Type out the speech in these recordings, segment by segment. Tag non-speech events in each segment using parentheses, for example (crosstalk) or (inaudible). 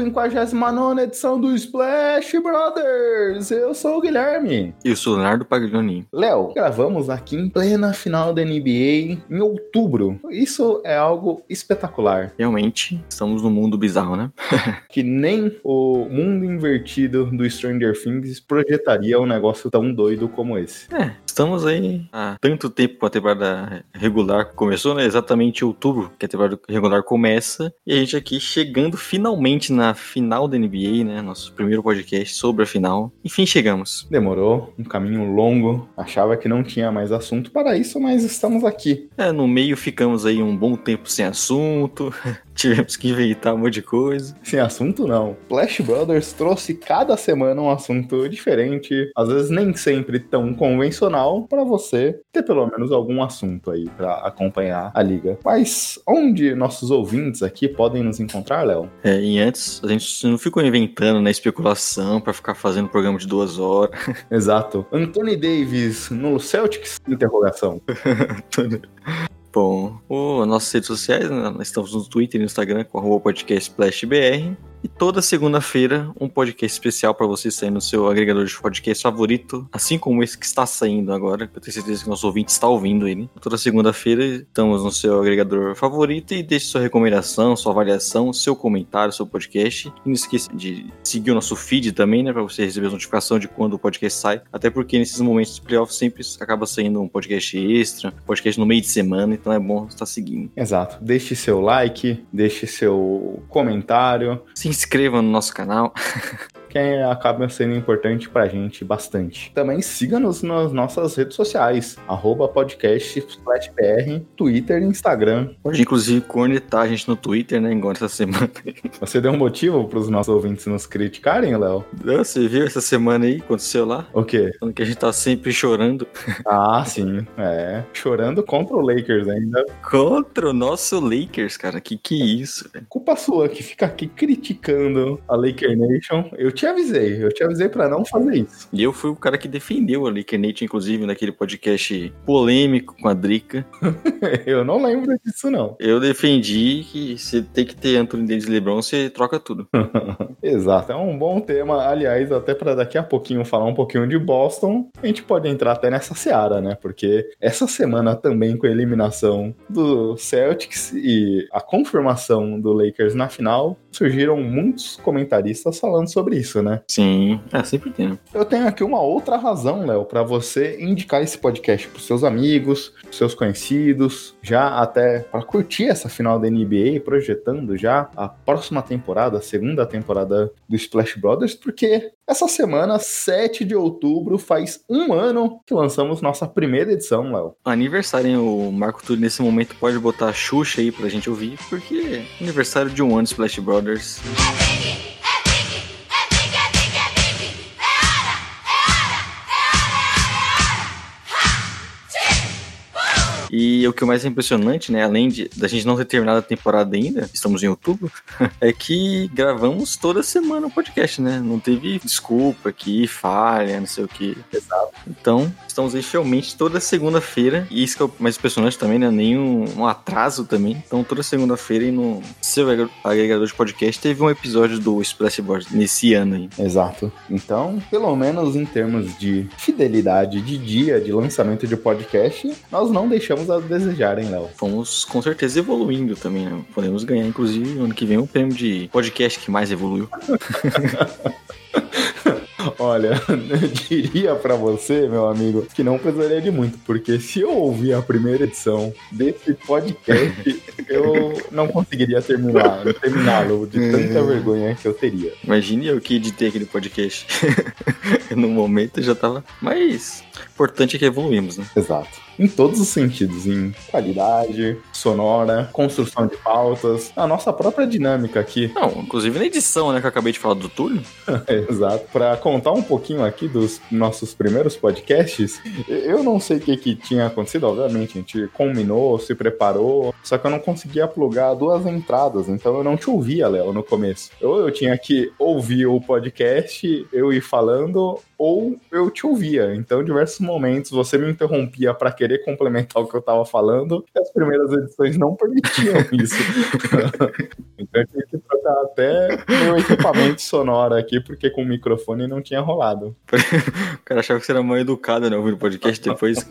59 edição do Splash Brothers. Eu sou o Guilherme. E eu sou o Leonardo Paglioni. Léo, gravamos aqui em plena final da NBA em outubro. Isso é algo espetacular. Realmente, estamos num mundo bizarro, né? (laughs) Que nem o mundo invertido do Stranger Things projetaria um negócio tão doido como esse. É, estamos aí há tanto tempo com a temporada regular começou, né? Exatamente em outubro que a temporada regular começa. E a gente aqui chegando finalmente na final da NBA, né? Nosso primeiro podcast sobre a final. Enfim, chegamos. Demorou, um caminho longo. Achava que não tinha mais assunto para isso, mas estamos aqui. É, no meio ficamos aí um bom tempo sem assunto. (laughs) Tivemos que inventar um monte de coisa. Sem assunto, não. Flash Brothers trouxe cada semana um assunto diferente, às vezes nem sempre tão convencional, para você ter pelo menos algum assunto aí para acompanhar a liga. Mas onde nossos ouvintes aqui podem nos encontrar, Léo? É, e antes, a gente não ficou inventando na especulação para ficar fazendo programa de duas horas. (laughs) Exato. Anthony Davis no Celtics? Interrogação. (laughs) Bom, o, nossas redes sociais, né, nós estamos no Twitter e no Instagram com arroba SplashBR. E toda segunda-feira, um podcast especial para você sair no seu agregador de podcast favorito, assim como esse que está saindo agora, que eu tenho certeza que nosso ouvinte está ouvindo ele. Toda segunda-feira estamos no seu agregador favorito e deixe sua recomendação, sua avaliação, seu comentário, seu podcast. E não esqueça de seguir o nosso feed também, né, para você receber a notificação de quando o podcast sai. Até porque nesses momentos de playoff sempre acaba saindo um podcast extra, podcast no meio de semana, então é bom estar seguindo. Exato. Deixe seu like, deixe seu comentário. Se inscreva no nosso canal. (laughs) que acaba sendo importante pra gente bastante. Também siga-nos nas nossas redes sociais, arroba podcast Twitter e Instagram. Pode inclusive cornetar a gente no Twitter, né, igual essa semana. (laughs) Você deu um motivo pros nossos ouvintes nos criticarem, Léo? Você viu essa semana aí, aconteceu lá? O quê? Falando que a gente tá sempre chorando. (laughs) Ah, sim, é. Chorando contra o Lakers ainda. Contra o nosso Lakers, cara, que que é isso, velho? Culpa sua que fica aqui criticando a Laker Nation. Eu te avisei, eu te avisei para não fazer isso. E eu fui o cara que defendeu a Laker Nation, inclusive, naquele podcast polêmico com a Drica. (laughs) eu não lembro disso, não. Eu defendi que você tem que ter Anthony Davis e LeBron, você troca tudo. (laughs) Exato, é um bom tema. Aliás, até para daqui a pouquinho falar um pouquinho de Boston, a gente pode entrar até nessa seara, né? Porque essa semana também com a eliminação do Celtics e a confirmação do Lakers na final, surgiram muitos comentaristas falando sobre isso, né? Sim, é, sempre tem. Eu tenho aqui uma outra razão, Léo, para você indicar esse podcast pros seus amigos, pros seus conhecidos, já até para curtir essa final da NBA, projetando já a próxima temporada, a segunda temporada do Splash Brothers, porque essa semana, 7 de outubro, faz um ano que lançamos nossa primeira edição, Léo. Aniversário, hein? O Marco Túlio nesse momento pode botar a Xuxa aí pra gente ouvir, porque é aniversário de um ano Splash Brothers. E o que é mais impressionante, né, além de da gente não ter terminado a temporada ainda, estamos em outubro, (laughs) é que gravamos toda semana o podcast, né? Não teve desculpa aqui, falha, não sei o que. Exato. Então, estamos aí realmente toda segunda-feira, e isso que é o mais impressionante também, né? Nenhum um atraso também. Então, toda segunda-feira e no seu agregador de podcast teve um episódio do Splashboard nesse ano aí. Exato. Então, pelo menos em termos de fidelidade de dia de lançamento de podcast, nós não deixamos a desejar, hein, Léo? Fomos com certeza evoluindo também, né? Podemos ganhar, inclusive, ano que vem um prêmio de podcast que mais evoluiu. (laughs) (laughs) Olha, eu (laughs) diria para você, meu amigo, que não precisaria de muito, porque se eu ouvir a primeira edição desse podcast, (laughs) eu não conseguiria terminar, terminá-lo de tanta vergonha que eu teria. Imagine eu que editei aquele podcast. no momento já tava. Mas importante é que evoluímos, né? Exato. em todos os sentidos, em qualidade, sonora, construção de pautas, a nossa própria dinâmica aqui. Não, inclusive na edição, né, que eu acabei de falar do Túlio. (laughs) Exato. Para contar um pouquinho aqui dos nossos primeiros podcasts, eu não sei o que, que tinha acontecido, obviamente, a gente combinou, se preparou, só que eu não conseguia plugar duas entradas, então eu não te ouvia, Léo, no começo. Ou eu tinha que ouvir o podcast, eu ir falando, ou eu te ouvia. Então, em diversos momentos, você me interrompia para querer complementar o que eu tava falando, e as primeiras edições não permitiam (laughs) isso. (laughs) então, eu tinha que trocar até meu equipamento sonoro aqui, porque com o microfone não tinha rolado. o cara achava que você era mal educado, né? Ouvindo podcast depois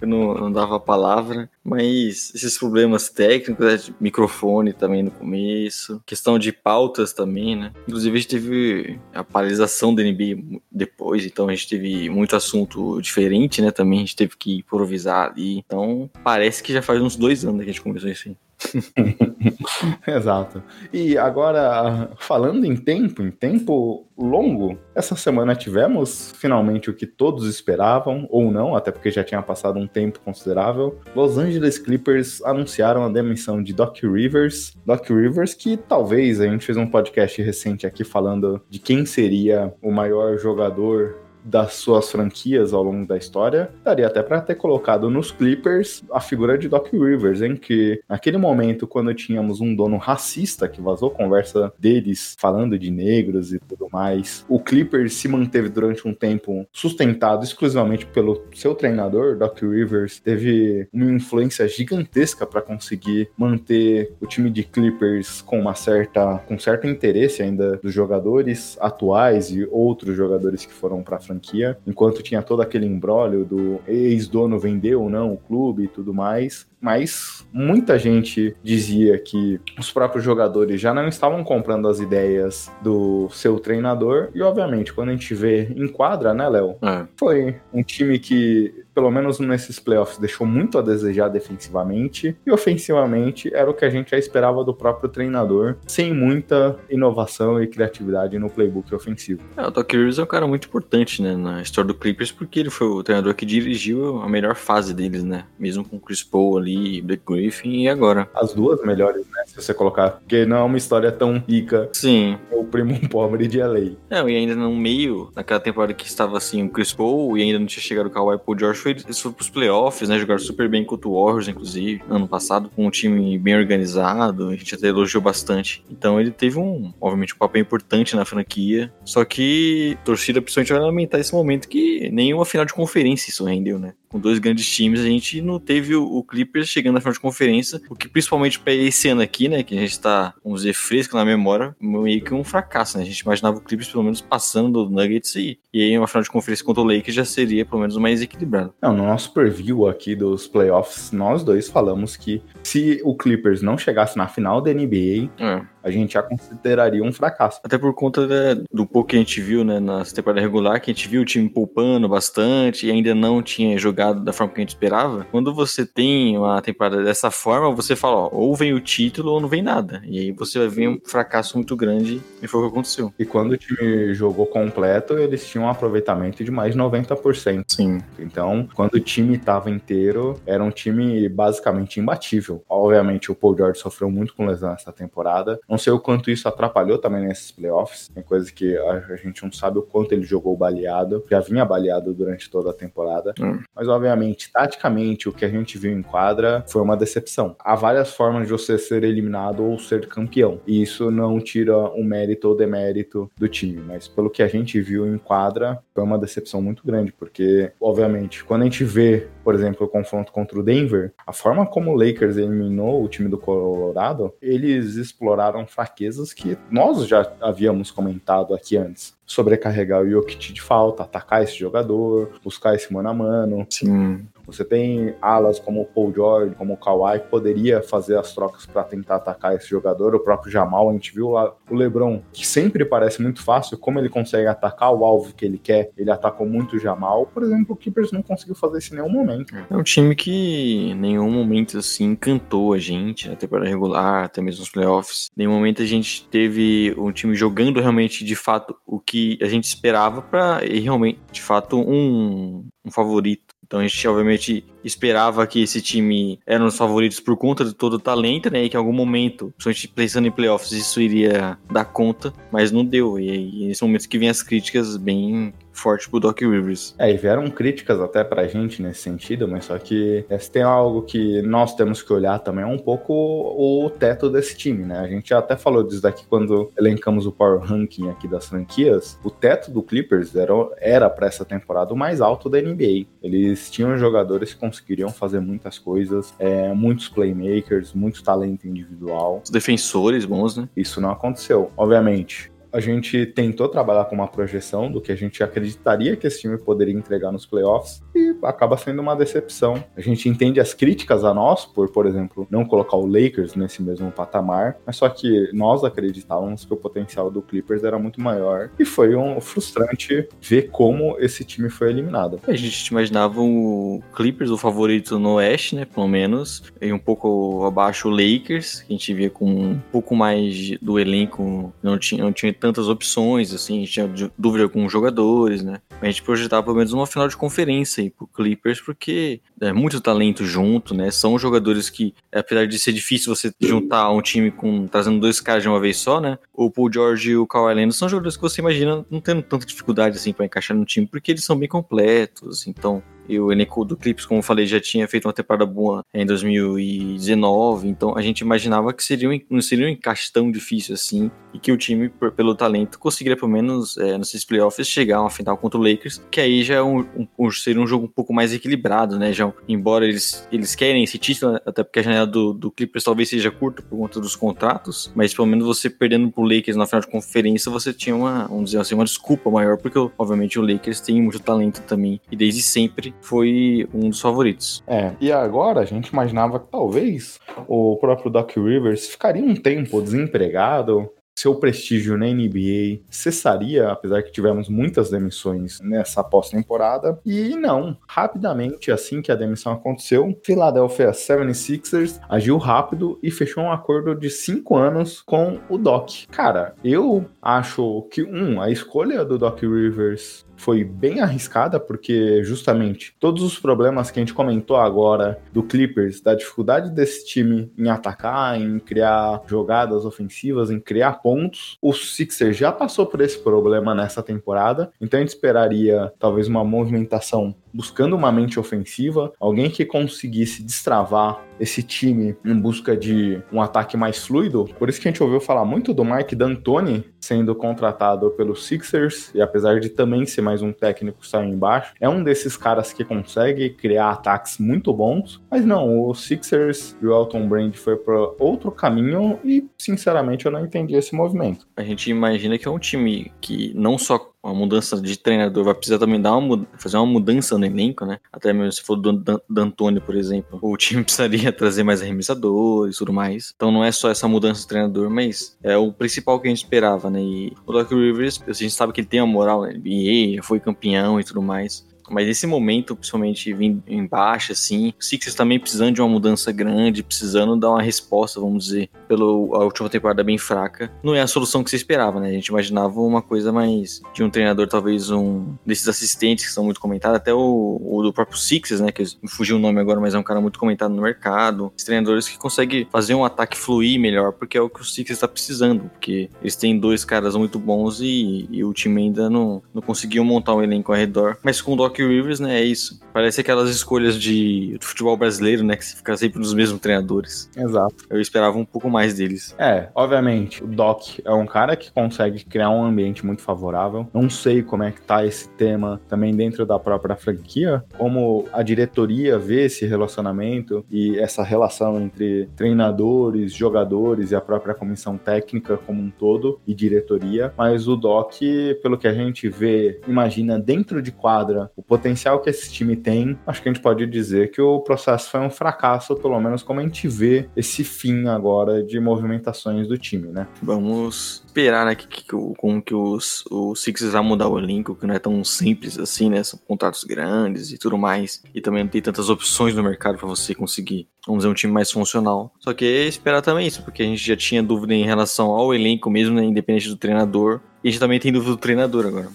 eu não, não dava a palavra. Mas esses problemas técnicos, né, de microfone também no começo, questão de pautas também, né? Inclusive, a gente teve a paralisação da NBA depois, então a gente teve muito assunto diferente, né? Também a gente teve que improvisar ali. Então, parece que já faz uns dois anos que a gente começou isso aí. (laughs) Exato. E agora, falando em tempo, em tempo longo, essa semana tivemos finalmente o que todos esperavam, ou não, até porque já tinha passado um tempo considerável. Los Angeles Clippers anunciaram a demissão de Doc Rivers. Doc Rivers, que talvez a gente fez um podcast recente aqui falando de quem seria o maior jogador das suas franquias ao longo da história, daria até para ter colocado nos Clippers a figura de Doc Rivers, em que naquele momento, quando tínhamos um dono racista que vazou conversa deles falando de negros e tudo mais, o Clippers se manteve durante um tempo sustentado exclusivamente pelo seu treinador, Doc Rivers, teve uma influência gigantesca para conseguir manter o time de Clippers com uma certa com certo interesse ainda dos jogadores atuais e outros jogadores que foram para frente franquia, enquanto tinha todo aquele embrólio do ex-dono vender ou não o clube e tudo mais mas muita gente dizia que os próprios jogadores já não estavam comprando as ideias do seu treinador, e obviamente, quando a gente vê em quadra, né, Léo? É. Foi um time que, pelo menos nesses playoffs, deixou muito a desejar defensivamente, e ofensivamente era o que a gente já esperava do próprio treinador, sem muita inovação e criatividade no playbook ofensivo. É, o Doc Rivers é um cara muito importante, né, na história do Clippers, porque ele foi o treinador que dirigiu a melhor fase deles, né, mesmo com o Chris Paul ali Black Griffin e agora. As duas melhores, né? Se você colocar. Porque não é uma história tão rica. Sim. É o primo (laughs) pobre de LA. Não, e ainda no meio, naquela temporada que estava assim, o Chris Paul e ainda não tinha chegado o Kawhi Paul George, foi, eles foram pros playoffs, né? Jogaram super bem contra o Warriors, inclusive, ano passado, com um time bem organizado. A gente até elogiou bastante. Então ele teve um, obviamente, um papel importante na franquia. Só que a torcida principalmente vai lamentar esse momento que nenhuma final de conferência isso rendeu, né? Com dois grandes times, a gente não teve o, o Clippers chegando na final de conferência, o que principalmente para esse ano aqui, né, que a gente tá, vamos dizer, fresco na memória, meio que um fracasso, né? A gente imaginava o Clippers pelo menos passando do Nuggets e, e aí uma final de conferência contra o Lakers já seria pelo menos mais equilibrado. Não, no nosso preview aqui dos playoffs, nós dois falamos que se o Clippers não chegasse na final da NBA, é a gente já consideraria um fracasso. Até por conta né, do pouco que a gente viu né, na temporada regular, que a gente viu o time poupando bastante e ainda não tinha jogado da forma que a gente esperava. Quando você tem uma temporada dessa forma, você fala, ó, ou vem o título ou não vem nada. E aí você vai ver um fracasso muito grande e foi o que aconteceu. E quando o time jogou completo, eles tinham um aproveitamento de mais de 90%. Sim. Então, quando o time estava inteiro, era um time basicamente imbatível. Obviamente, o Paul George sofreu muito com lesão essa temporada. Não sei o quanto isso atrapalhou também nesses playoffs. Tem coisa que a gente não sabe o quanto ele jogou baleado. Já vinha baleado durante toda a temporada. Hum. Mas, obviamente, taticamente, o que a gente viu em quadra foi uma decepção. Há várias formas de você ser eliminado ou ser campeão. E isso não tira o mérito ou demérito do time. Mas pelo que a gente viu em quadra, foi uma decepção muito grande. Porque, obviamente, quando a gente vê, por exemplo, o confronto contra o Denver, a forma como o Lakers eliminou o time do Colorado, eles exploraram fraquezas que nós já havíamos comentado aqui antes sobrecarregar o Jokic de falta, atacar esse jogador, buscar esse mano a mano. Sim. Você tem alas como o Paul George, como o Kawhi, que poderia fazer as trocas para tentar atacar esse jogador. O próprio Jamal, a gente viu lá o LeBron, que sempre parece muito fácil, como ele consegue atacar o alvo que ele quer. Ele atacou muito o Jamal. Por exemplo, o Keepers não conseguiu fazer isso em nenhum momento. É um time que em nenhum momento assim encantou a gente na temporada regular, até mesmo nos playoffs. Em nenhum momento a gente teve um time jogando realmente de fato o que a gente esperava para realmente, de fato, um, um favorito Então a gente obviamente esperava que esse time eram os favoritos por conta de todo o talento, né? E que em algum momento, principalmente pensando em playoffs, isso iria dar conta, mas não deu. E aí, nesse momento que vem as críticas bem forte pro Doc Rivers. É, e vieram críticas até pra gente nesse sentido, mas só que se tem algo que nós temos que olhar também é um pouco o teto desse time, né? A gente até falou disso daqui quando elencamos o Power Ranking aqui das franquias. O teto do Clippers era, era para essa temporada o mais alto da NBA. Eles tinham jogadores que conseguiriam fazer muitas coisas, é, muitos playmakers, muito talento individual. Os defensores bons, né? Isso não aconteceu. Obviamente, a gente tentou trabalhar com uma projeção do que a gente acreditaria que esse time poderia entregar nos playoffs e acaba sendo uma decepção. A gente entende as críticas a nós por, por exemplo, não colocar o Lakers nesse mesmo patamar, mas só que nós acreditávamos que o potencial do Clippers era muito maior e foi um frustrante ver como esse time foi eliminado. A gente imaginava o Clippers o favorito no Oeste, né, pelo menos, e um pouco abaixo o Lakers, que a gente via com um pouco mais do elenco, não tinha, não tinha tantas opções, assim, a gente tinha dúvida com os jogadores, né? A gente projetava pelo menos uma final de conferência aí pro Clippers, porque é muito talento junto, né? São jogadores que, apesar de ser difícil você juntar um time com trazendo dois caras de uma vez só, né? O Paul George e o Kawhi Leonard são jogadores que você imagina não tendo tanta dificuldade assim para encaixar no time, porque eles são bem completos, então e o elenco do Clips, como eu falei, já tinha feito uma temporada boa em 2019, então a gente imaginava que seria um, não seria um encaixe tão difícil assim, e que o time, por, pelo talento, conseguiria pelo menos é, nesses playoffs chegar a uma final contra o Lakers, que aí já é um, um, seria um jogo um pouco mais equilibrado, né? Já, embora eles, eles querem esse título, até porque a janela do, do Clippers talvez seja curta por conta dos contratos, mas pelo menos você perdendo pro Lakers na final de conferência, você tinha uma, vamos dizer assim, uma desculpa maior, porque obviamente o Lakers tem muito talento também, e desde sempre foi um dos favoritos. É, e agora a gente imaginava que talvez o próprio Doc Rivers ficaria um tempo desempregado, seu prestígio na NBA cessaria, apesar que tivemos muitas demissões nessa pós-temporada. E não, rapidamente, assim que a demissão aconteceu, Philadelphia 76ers agiu rápido e fechou um acordo de cinco anos com o Doc. Cara, eu acho que, um, a escolha do Doc Rivers foi bem arriscada, porque justamente todos os problemas que a gente comentou agora do Clippers, da dificuldade desse time em atacar, em criar jogadas ofensivas, em criar pontos, o Sixers já passou por esse problema nessa temporada, então a gente esperaria talvez uma movimentação buscando uma mente ofensiva, alguém que conseguisse destravar esse time em busca de um ataque mais fluido. Por isso que a gente ouviu falar muito do Mike D'Antoni sendo contratado pelos Sixers, e apesar de também ser mais um técnico está embaixo, é um desses caras que consegue criar ataques muito bons. Mas não, o Sixers e o Elton Brand foi para outro caminho e, sinceramente, eu não entendi esse movimento. A gente imagina que é um time que não só uma mudança de treinador, vai precisar também dar uma, fazer uma mudança no elenco, né? Até mesmo se for do D'Antoni, por exemplo, o time (laughs) precisaria trazer mais arremessadores e tudo mais. Então não é só essa mudança de treinador, mas é o principal que a gente esperava, né? E o Doc Rivers, a gente sabe que ele tem a moral na NBA, já foi campeão e tudo mais. Mas nesse momento, principalmente em baixa, assim, o Sixers também precisando de uma mudança grande, precisando dar uma resposta, vamos dizer, pela última temporada bem fraca, não é a solução que se esperava, né? A gente imaginava uma coisa mais de um treinador, talvez um desses assistentes que são muito comentados, até o, o do próprio Sixers, né? Que fugiu o nome agora, mas é um cara muito comentado no mercado. Os treinadores que conseguem fazer um ataque fluir melhor, porque é o que o Sixers está precisando, porque eles têm dois caras muito bons e, e o time ainda não, não conseguiu montar um elenco ao redor. Mas com o Doc Rivers, né, é isso. Parece aquelas escolhas de, de futebol brasileiro, né, que fica sempre nos mesmos treinadores. Exato. Eu esperava um pouco mais deles. É, obviamente, o Doc é um cara que consegue criar um ambiente muito favorável. Não sei como é que tá esse tema também dentro da própria franquia, como a diretoria vê esse relacionamento e essa relação entre treinadores, jogadores e a própria comissão técnica como um todo e diretoria, mas o Doc, pelo que a gente vê, imagina dentro de quadra o potencial que esse time tem, acho que a gente pode dizer que o processo foi um fracasso, pelo menos como a gente vê esse fim agora de movimentações do time, né? Vamos esperar, né, que, que, como que os, os Sixers vão mudar o elenco, que não é tão simples assim, né? São contratos grandes e tudo mais. E também não tem tantas opções no mercado para você conseguir, vamos dizer, um time mais funcional. Só que é esperar também isso, porque a gente já tinha dúvida em relação ao elenco mesmo, né? Independente do treinador. E a gente também tem dúvida do treinador agora.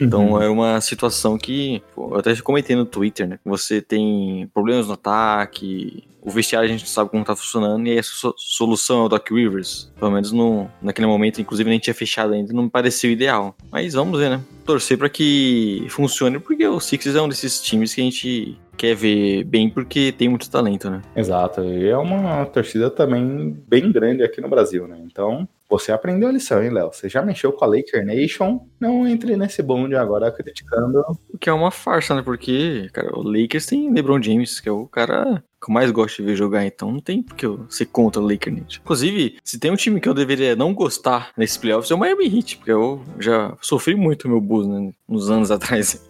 Então Uhum. é uma situação que, pô, eu até comentei no Twitter, né? Você tem problemas no ataque, o vestiário a gente não sabe como tá funcionando, e aí a so- solução é o Doc Rivers. Pelo menos no, naquele momento, inclusive nem tinha fechado ainda, não me pareceu ideal. Mas vamos ver, né? Torcer pra que funcione, porque o Sixers é um desses times que a gente quer ver bem porque tem muito talento, né? Exato, e é uma torcida também bem grande aqui no Brasil, né? Então, você aprendeu a lição, hein, Léo? Você já mexeu com a Laker Nation, não entre nesse bonde agora criticando. O que é uma farsa, né? Porque, cara, o Lakers tem LeBron James, que é o cara que eu mais gosto de ver jogar, então não tem porque eu ser contra o Lakers. Né? Inclusive, se tem um time que eu deveria não gostar nesses playoffs é o Miami Heat, porque eu já sofri muito meu Bulls, né? Uns anos (laughs) atrás.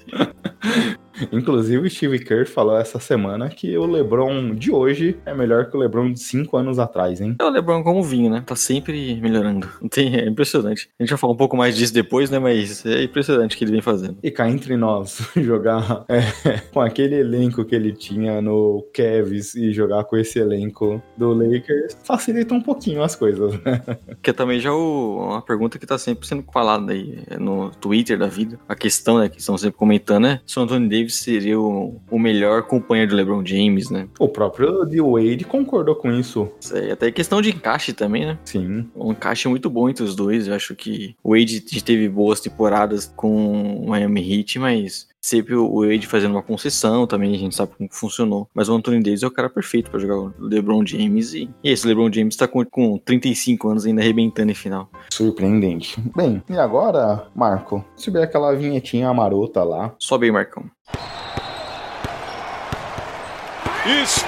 Inclusive, o Steve Kerr falou essa semana que o LeBron de hoje é melhor que o LeBron de cinco anos atrás, hein? É o LeBron como vinho, né? Tá sempre melhorando. (laughs) Tem, é impressionante. A gente vai falar um pouco mais disso depois, né? Mas é impressionante o que ele vem fazendo. E cá entre nós, (laughs) jogar é, com aquele elenco que ele tinha no Cavs e jogar com esse elenco do Lakers facilita um pouquinho as coisas, né? (laughs) Que é também já o, uma pergunta que tá sempre sendo falada aí é, no Twitter da vida. A questão, né, que estão sempre comentando, né? Se o Anthony Davis seria o, o melhor companheiro do LeBron James, né? O próprio D. Wade concordou com isso. Isso aí, até questão de encaixe também, né? Sim. Um encaixe muito bom entre os dois. Eu acho que o Wade teve boas temporadas com o Miami Heat, mas sempre o Wade fazendo uma concessão também, a gente sabe como funcionou. Mas o Anthony Davis é o cara perfeito pra jogar o LeBron James e, e esse LeBron James tá com, com 35 anos ainda arrebentando em final. Surpreendente. Bem, e agora, Marco, subir aquela vinhetinha marota lá. Sobe aí, Marcão. It's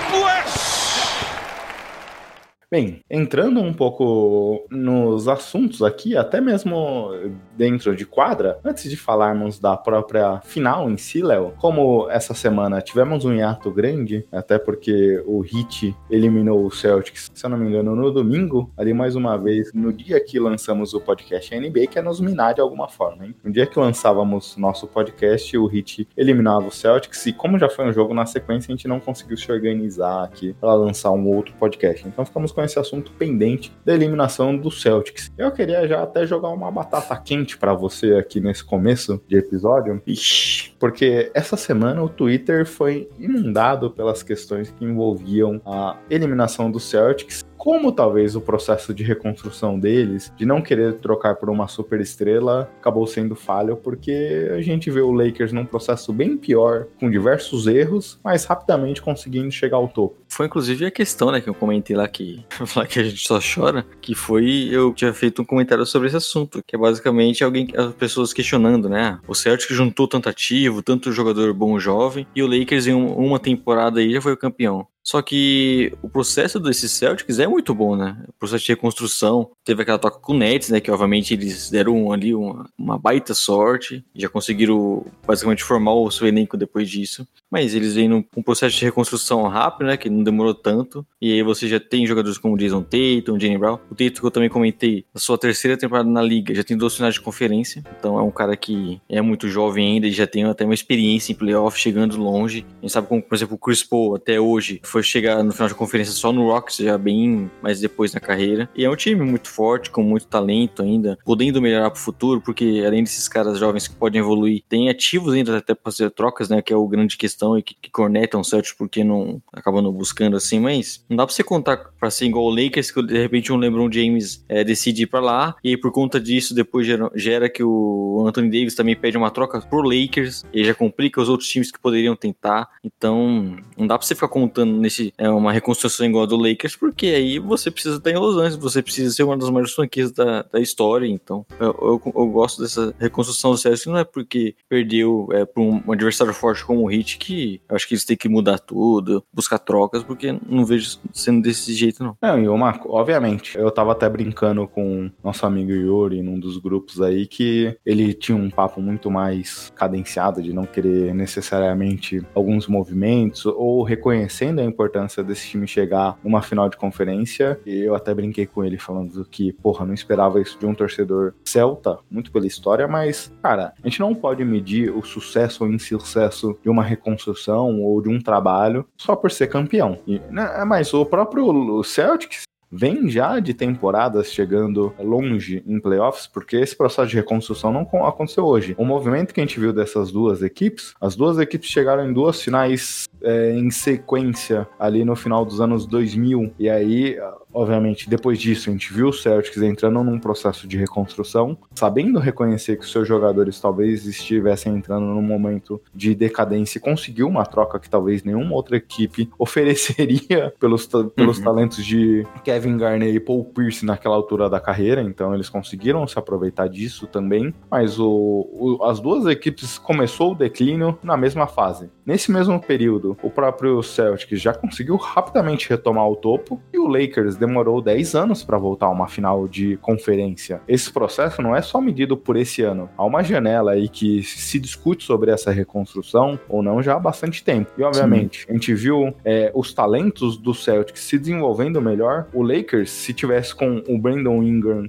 Bem, entrando um pouco nos assuntos aqui, até mesmo dentro de quadra, antes de falarmos da própria final em si, Léo, como essa semana tivemos um hiato grande, até porque o Heat eliminou o Celtics, se eu não me engano, no domingo, ali mais uma vez, no dia que lançamos o podcast NBA, que é nos minar de alguma forma, hein? No dia que lançávamos nosso podcast, o Heat eliminava o Celtics, e como já foi um jogo na sequência, a gente não conseguiu se organizar aqui para lançar um outro podcast. Então ficamos com esse assunto pendente da eliminação do Celtics. Eu queria já até jogar uma batata quente para você aqui nesse começo de episódio, Ixi. porque essa semana o Twitter foi inundado pelas questões que envolviam a eliminação do Celtics. Como talvez o processo de reconstrução deles, de não querer trocar por uma super estrela, acabou sendo falho, porque a gente vê o Lakers num processo bem pior, com diversos erros, mas rapidamente conseguindo chegar ao topo. Foi inclusive a questão, né, que eu comentei lá que, (laughs) falar que a gente só chora, que foi, eu tinha feito um comentário sobre esse assunto, que é basicamente alguém, as pessoas questionando, né, o Celtic juntou tanto ativo, tanto jogador bom jovem, e o Lakers em um- uma temporada aí já foi o campeão. Só que o processo desses Celtics é muito bom, né? O processo de reconstrução. Teve aquela troca com o Nets, né? Que obviamente eles deram ali uma, uma baita sorte. Já conseguiram basicamente formar o seu elenco depois disso. Mas eles vêm num um processo de reconstrução rápido, né? Que não demorou tanto. E aí você já tem jogadores como Jason Tatum, Jane Brown. O Tatum que eu também comentei, na sua terceira temporada na liga, já tem duas finais de conferência. Então é um cara que é muito jovem ainda e já tem até uma experiência em playoff, chegando longe. A gente sabe como, por exemplo, o Chris Paul até hoje foi chegar no final de conferência só no Rockets, já bem mais depois na carreira. E é um time muito forte, com muito talento ainda, podendo melhorar pro futuro, porque além desses caras jovens que podem evoluir, tem ativos ainda até pra fazer trocas, né? Que é o grande questão e que, que cornetam o Celtics porque não acabam não buscando assim, mas não dá pra você contar pra ser igual o Lakers, que de repente um LeBron James é, decide ir pra lá, e por conta disso depois gera, gera que o Anthony Davis também pede uma troca pro Lakers, e já complica os outros times que poderiam tentar. Então, não dá pra você ficar contando nesse é, uma reconstrução igual a do Lakers, porque aí você precisa estar em Los Angeles, você precisa ser uma das maiores franquias da, da história. Então, eu, eu, eu gosto dessa reconstrução do Celtics, não é porque perdeu é, pra um, adversário forte como o Heat, que eu acho que eles têm que mudar tudo, buscar trocas, porque não vejo sendo desse jeito, não. Não, e uma, obviamente, eu tava até brincando com nosso amigo Yuri num dos grupos aí que ele tinha um papo muito mais cadenciado de não querer necessariamente alguns movimentos ou reconhecendo a importância desse time chegar numa final de conferência. E eu até brinquei com ele falando que, porra, não esperava isso de um torcedor celta, muito pela história, mas, cara, a gente não pode medir o sucesso ou insucesso de uma reconstrução ou de um trabalho só por ser campeão. E, né, mas o próprio Celtics vem já de temporadas chegando longe em playoffs, porque esse processo de reconstrução não aconteceu hoje. O movimento que a gente viu dessas duas equipes, as duas equipes chegaram em duas finais é, em sequência ali no final dos anos 2000, e aí Obviamente, depois disso, a gente viu o Celtics entrando num processo de reconstrução, sabendo reconhecer que os seus jogadores talvez estivessem entrando num momento de decadência e conseguiu uma troca que talvez nenhuma outra equipe (laughs) ofereceria pelos, pelos uhum. talentos de Kevin Garnett e Paul Pierce naquela altura da carreira, então eles conseguiram se aproveitar disso também, mas o, o, as duas equipes começou o declínio na mesma fase. Nesse mesmo período, o próprio Celtics já conseguiu rapidamente retomar o topo e o Lakers demorou 10 anos para voltar a uma final de conferência. Esse processo não é só medido por esse ano. Há uma janela aí que se discute sobre essa reconstrução ou não já há bastante tempo. E obviamente, Sim. a gente viu é, os talentos do Celtics se desenvolvendo melhor. O Lakers, se tivesse com o Brandon Ingram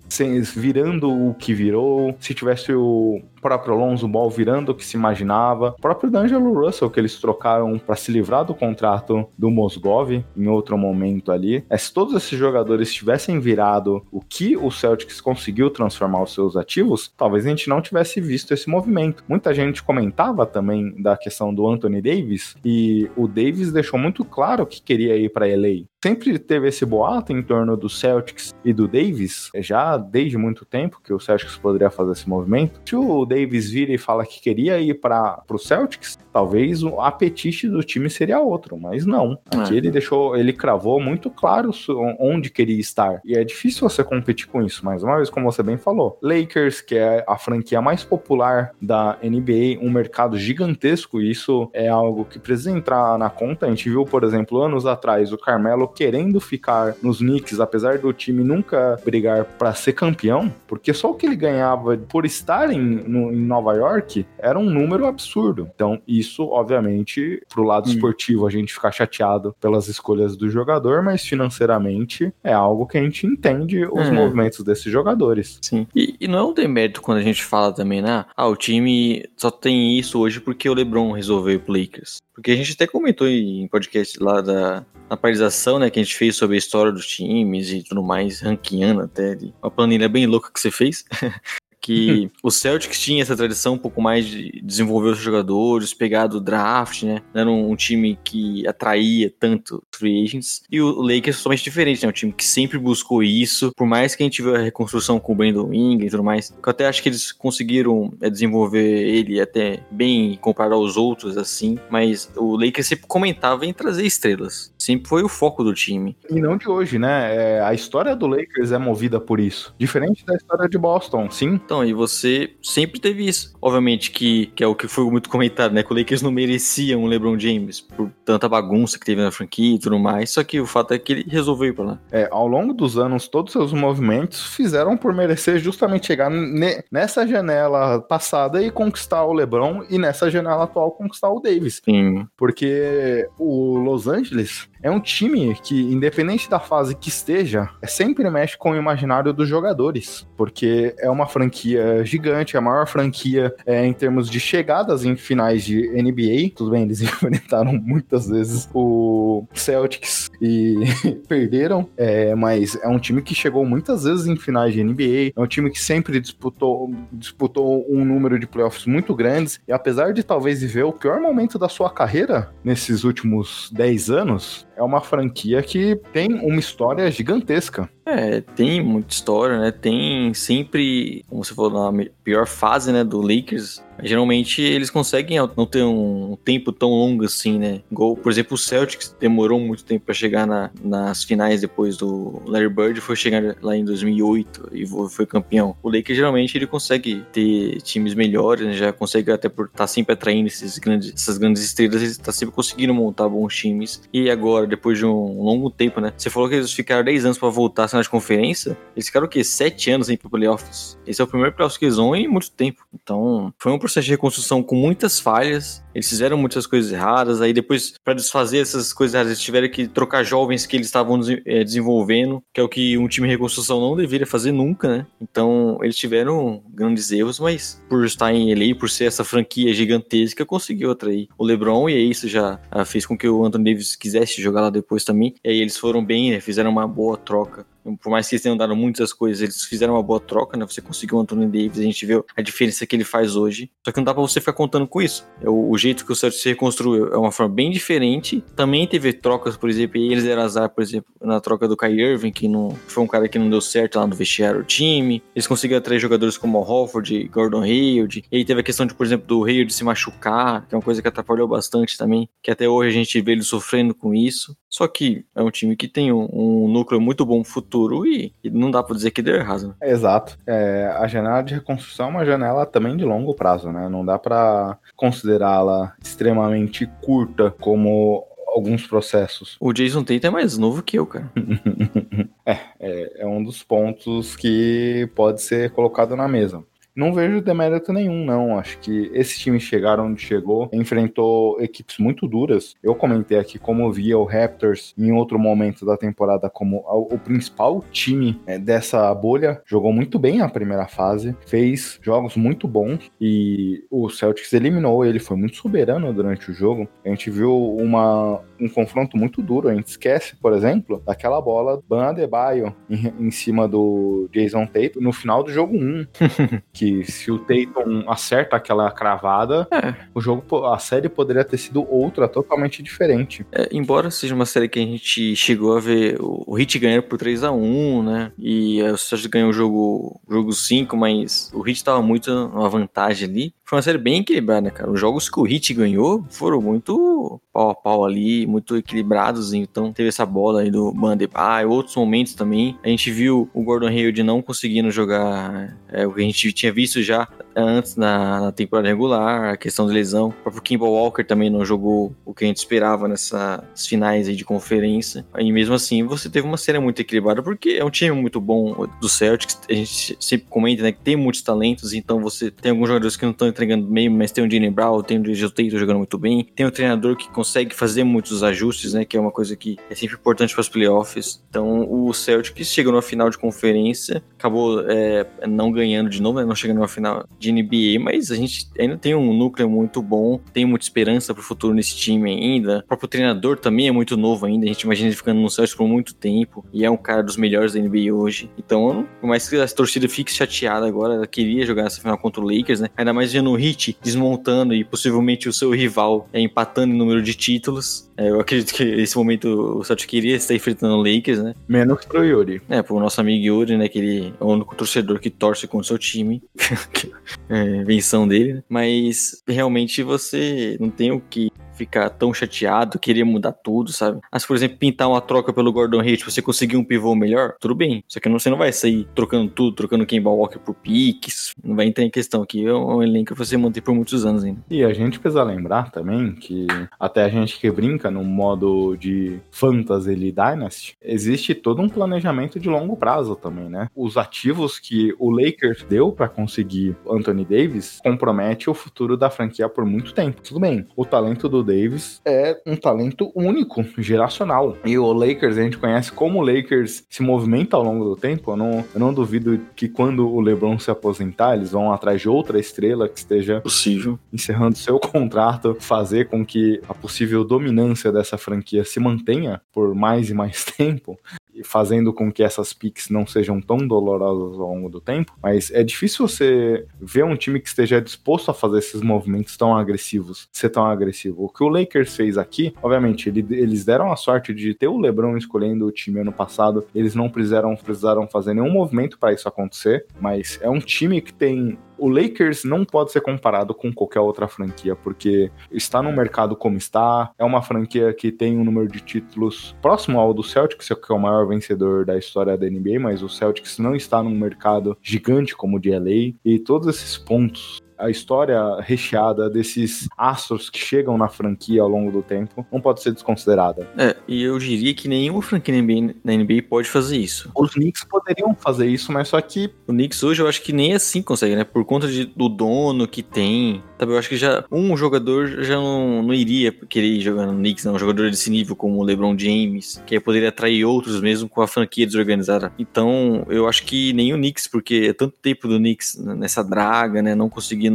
virando o que virou, se tivesse o próprio Alonso Ball virando o que se imaginava, o próprio D'Angelo Russell que eles trocaram para se livrar do contrato do Mosgov em outro momento ali. É, se todos esses jogadores tivessem virado o que o Celtics conseguiu transformar os seus ativos, talvez a gente não tivesse visto esse movimento. Muita gente comentava também da questão do Anthony Davis e o Davis deixou muito claro que queria ir para LA sempre teve esse boato em torno do Celtics e do Davis, já desde muito tempo que o Celtics poderia fazer esse movimento. Se o Davis vira e fala que queria ir para o Celtics, talvez o apetite do time seria outro, mas não. Aqui é. ele deixou, ele cravou muito claro onde queria estar. E é difícil você competir com isso, mais uma vez, como você bem falou. Lakers, que é a franquia mais popular da NBA, um mercado gigantesco, e isso é algo que precisa entrar na conta. A gente viu, por exemplo, anos atrás, o Carmelo querendo ficar nos Knicks, apesar do time nunca brigar para ser campeão, porque só o que ele ganhava por estar em, no, em Nova York era um número absurdo. Então, isso, obviamente, pro lado hum. esportivo, a gente ficar chateado pelas escolhas do jogador, mas financeiramente é algo que a gente entende os é. movimentos desses jogadores. Sim. E, e, não é um demérito quando a gente fala também, né? Ah, o time só tem isso hoje porque o LeBron resolveu pro Lakers. Porque a gente até comentou em podcast lá da na paralisação, né, que a gente fez sobre a história dos times e tudo mais, ranqueando até. Uma planilha bem louca que você fez. (laughs) que (laughs) o Celtics tinha essa tradição um pouco mais de desenvolver os jogadores, pegar do draft, né? Não era um, um time que atraía tanto free agents. E o Lakers é totalmente diferente, né? Um time que sempre buscou isso, por mais que a gente viu a reconstrução com o Brandon Ingram e tudo mais, que eu até acho que eles conseguiram é, desenvolver ele até bem comparado aos outros, assim, mas o Lakers sempre comentava em trazer estrelas. Sempre foi o foco do time. E não de hoje, né? É, a história do Lakers é movida por isso. Diferente da história de Boston, sim. Então, e você sempre teve isso. Obviamente que, que é o que foi muito comentado, né? Que o Lakers não merecia um LeBron James por tanta bagunça que teve na franquia e tudo mais. Só que o fato é que ele resolveu ir pra lá. É, ao longo dos anos, todos os seus movimentos fizeram por merecer justamente chegar ne nessa janela passada e conquistar o LeBron e nessa janela atual conquistar o Davis. Sim. Porque o Los Angeles é um time que, independente da fase que esteja, é sempre mexe com o imaginário dos jogadores, porque é uma franquia gigante, a maior franquia é, em termos de chegadas em finais de NBA. Tudo bem, eles (laughs) enfrentaram muitas vezes o Celtics e (laughs) perderam, é, mas é um time que chegou muitas vezes em finais de NBA, é um time que sempre disputou, disputou um número de playoffs muito grandes, e apesar de talvez viver o pior momento da sua carreira nesses últimos 10 anos, é uma franquia que tem uma história gigantesca. É, tem muita história, né? Tem sempre, como você falou, na pior fase, né, do Lakers, geralmente eles conseguem não ter um tempo tão longo assim, né? Igual, por exemplo, o Celtics demorou muito tempo para chegar na, nas finais depois do Larry Bird, foi chegar lá em 2008 e foi campeão. O Lakers geralmente ele consegue ter times melhores, né? já consegue até por estar tá sempre atraindo esses grandes, essas grandes estrelas, ele está sempre conseguindo montar bons times. E agora, depois de um longo tempo, né? Você falou que eles ficaram 10 anos para voltar à de conferência, eles ficaram o quê? 7 anos para playoffs. Esse é o primeiro playoffs que eles vão em muito tempo. Então, foi um processo de reconstrução com muitas falhas. Eles fizeram muitas coisas erradas. Aí depois, para desfazer essas coisas erradas, eles tiveram que trocar jovens que eles estavam é, desenvolvendo, que é o que um time de reconstrução não deveria fazer nunca, né? Então, eles tiveram grandes erros, mas por estar em LA, por ser essa franquia gigantesca, conseguiu atrair o LeBron e aí isso já fez com que o Anthony Davis quisesse jogar lá depois também. E aí eles foram bem, né? fizeram uma boa troca por mais que eles tenham dado muitas coisas, eles fizeram uma boa troca, né? Você conseguiu o Anthony Davis, a gente vê a diferença que ele faz hoje. Só que não dá pra você ficar contando com isso. É o, o jeito que o Celtics se reconstruiu é uma forma bem diferente. Também teve trocas, por exemplo, e eles deram azar, por exemplo, na troca do Kai Irving, que não foi um cara que não deu certo lá no vestiário do time. Eles conseguiram atrair jogadores como o Hofford, Gordon Hayward. E aí teve a questão de, por exemplo, do Hayward se machucar, que é uma coisa que atrapalhou bastante também, que até hoje a gente vê ele sofrendo com isso. Só que é um time que tem um, um núcleo muito bom no futuro e, e, não dá para dizer que deu errado. Né? Exato. É, a janela de reconstrução é uma janela também de longo prazo, né? Não dá para considerá-la extremamente curta como alguns processos. O Jason Tate é mais novo que eu, cara. (laughs) é, é, é um dos pontos que pode ser colocado na mesa. Não vejo demérito nenhum, não. Acho que esse time chegar onde chegou, enfrentou equipes muito duras. Eu comentei aqui como via o Raptors em outro momento da temporada como o principal time é, dessa bolha. Jogou muito bem a primeira fase, fez jogos muito bons e o Celtics eliminou ele, foi muito soberano durante o jogo. A gente viu uma, um confronto muito duro. A gente esquece, por exemplo, daquela bola Ban Adebayo em, em cima do Jason Tate no final do jogo 1, (laughs) que se o Tatum acerta aquela cravada, é. o jogo, a série poderia ter sido outra, totalmente diferente. É, embora seja uma série que a gente chegou a ver o Hit ganhando por 3 a 1 né? E o Celtics ganhou o jogo, jogo 5, mas o Hit tava muito numa vantagem ali. Foi uma série bem equilibrada, cara? Os jogos que o Hit ganhou foram muito pau a pau ali, muito equilibrados. Então teve essa bola aí do Bandebay, outros momentos também. A gente viu o Gordon Hayward não conseguindo jogar é, o que a gente tinha visto já antes na, na, temporada regular, a questão de lesão. O próprio Kimball Walker também não jogou o que a gente esperava nessas finais de conferência. E mesmo assim, você teve uma série muito equilibrada, porque é um time muito bom do Celtics. A gente sempre comenta né, que tem muitos talentos, então você tem alguns jogadores que não estão entregando bem, mas tem o Jimmy Brown, tem o Jason Tatum jogando muito bem, tem o treinador que consegue fazer muitos ajustes, né, que é uma coisa que é sempre importante para os playoffs. Então, o Celtics chegou na final de conferência, acabou é, não ganhando de novo, né, não chegando numa final de NBA, mas a gente ainda tem um núcleo muito bom, tem muita esperança pro futuro nesse time ainda. O próprio treinador também é muito novo ainda, a gente imagina ele ficando no Celtics por muito tempo e é um cara dos melhores da NBA hoje. Então, por mais que a torcida fique chateada agora, ela queria jogar essa final contra o Lakers, né? Ainda mais vendo o Heat desmontando e possivelmente o seu rival é, empatando em número de títulos. É, eu acredito que nesse momento o Celtics queria estar enfrentando o Lakers, né? Menos pro Yuri. É, pro nosso amigo Yuri, né? Que ele é o único torcedor que torce com o seu time. (laughs) é, invenção dele, né? Mas realmente você não tem o que ficar tão chateado, querer mudar tudo, sabe? Mas, por exemplo, pintar uma troca pelo Gordon Hayward, você conseguir um pivô melhor, tudo bem. Só que você não vai sair trocando tudo, trocando Kemba Walker por piques. Não vai entrar em questão aqui. É um elenco que você mantém por muitos anos ainda. E a gente precisa lembrar também que até a gente que brinca no modo de Fantasy Dynasty, existe todo um planejamento de longo prazo também, né? Os ativos que o Lakers deu para conseguir Anthony Davis compromete o futuro da franquia por muito tempo. Tudo bem, o talento do Davis é um talento único, geracional. E o Lakers, a gente conhece como o Lakers se movimenta ao longo do tempo. Eu não, eu não duvido que quando o LeBron se aposentar, eles vão atrás de outra estrela que esteja possível encerrando seu (laughs) contrato, fazer com que a possível dominância dessa franquia se mantenha por mais e mais (laughs) tempo fazendo com que essas picks não sejam tão dolorosas ao longo do tempo, mas é difícil você ver um time que esteja disposto a fazer esses movimentos tão agressivos, ser tão agressivo. O que o Lakers fez aqui, obviamente, ele, eles deram a sorte de ter o LeBron escolhendo o time ano passado, eles não precisaram, precisaram fazer nenhum movimento para isso acontecer, mas é um time que tem o Lakers não pode ser comparado com qualquer outra franquia, porque está no mercado como está, é uma franquia que tem um número de títulos próximo ao do Celtics, que é o maior vencedor da história da NBA, mas o Celtics não está num mercado gigante como o de LA, e todos esses pontos a história recheada desses astros que chegam na franquia ao longo do tempo não pode ser desconsiderada. É, e eu diria que nenhuma franquia na NBA, na NBA pode fazer isso. Os Knicks poderiam fazer isso, mas só que O Knicks hoje eu acho que nem assim consegue, né? Por conta de- do dono que tem. Sabe, eu acho que já um jogador já não, não iria querer ir jogar no Knicks, não. Um jogador desse nível como o LeBron James, que poderia atrair outros mesmo com a franquia desorganizada. Então, eu acho que nem o Knicks, porque é tanto tempo do Knicks nessa draga, né? Não conseguindo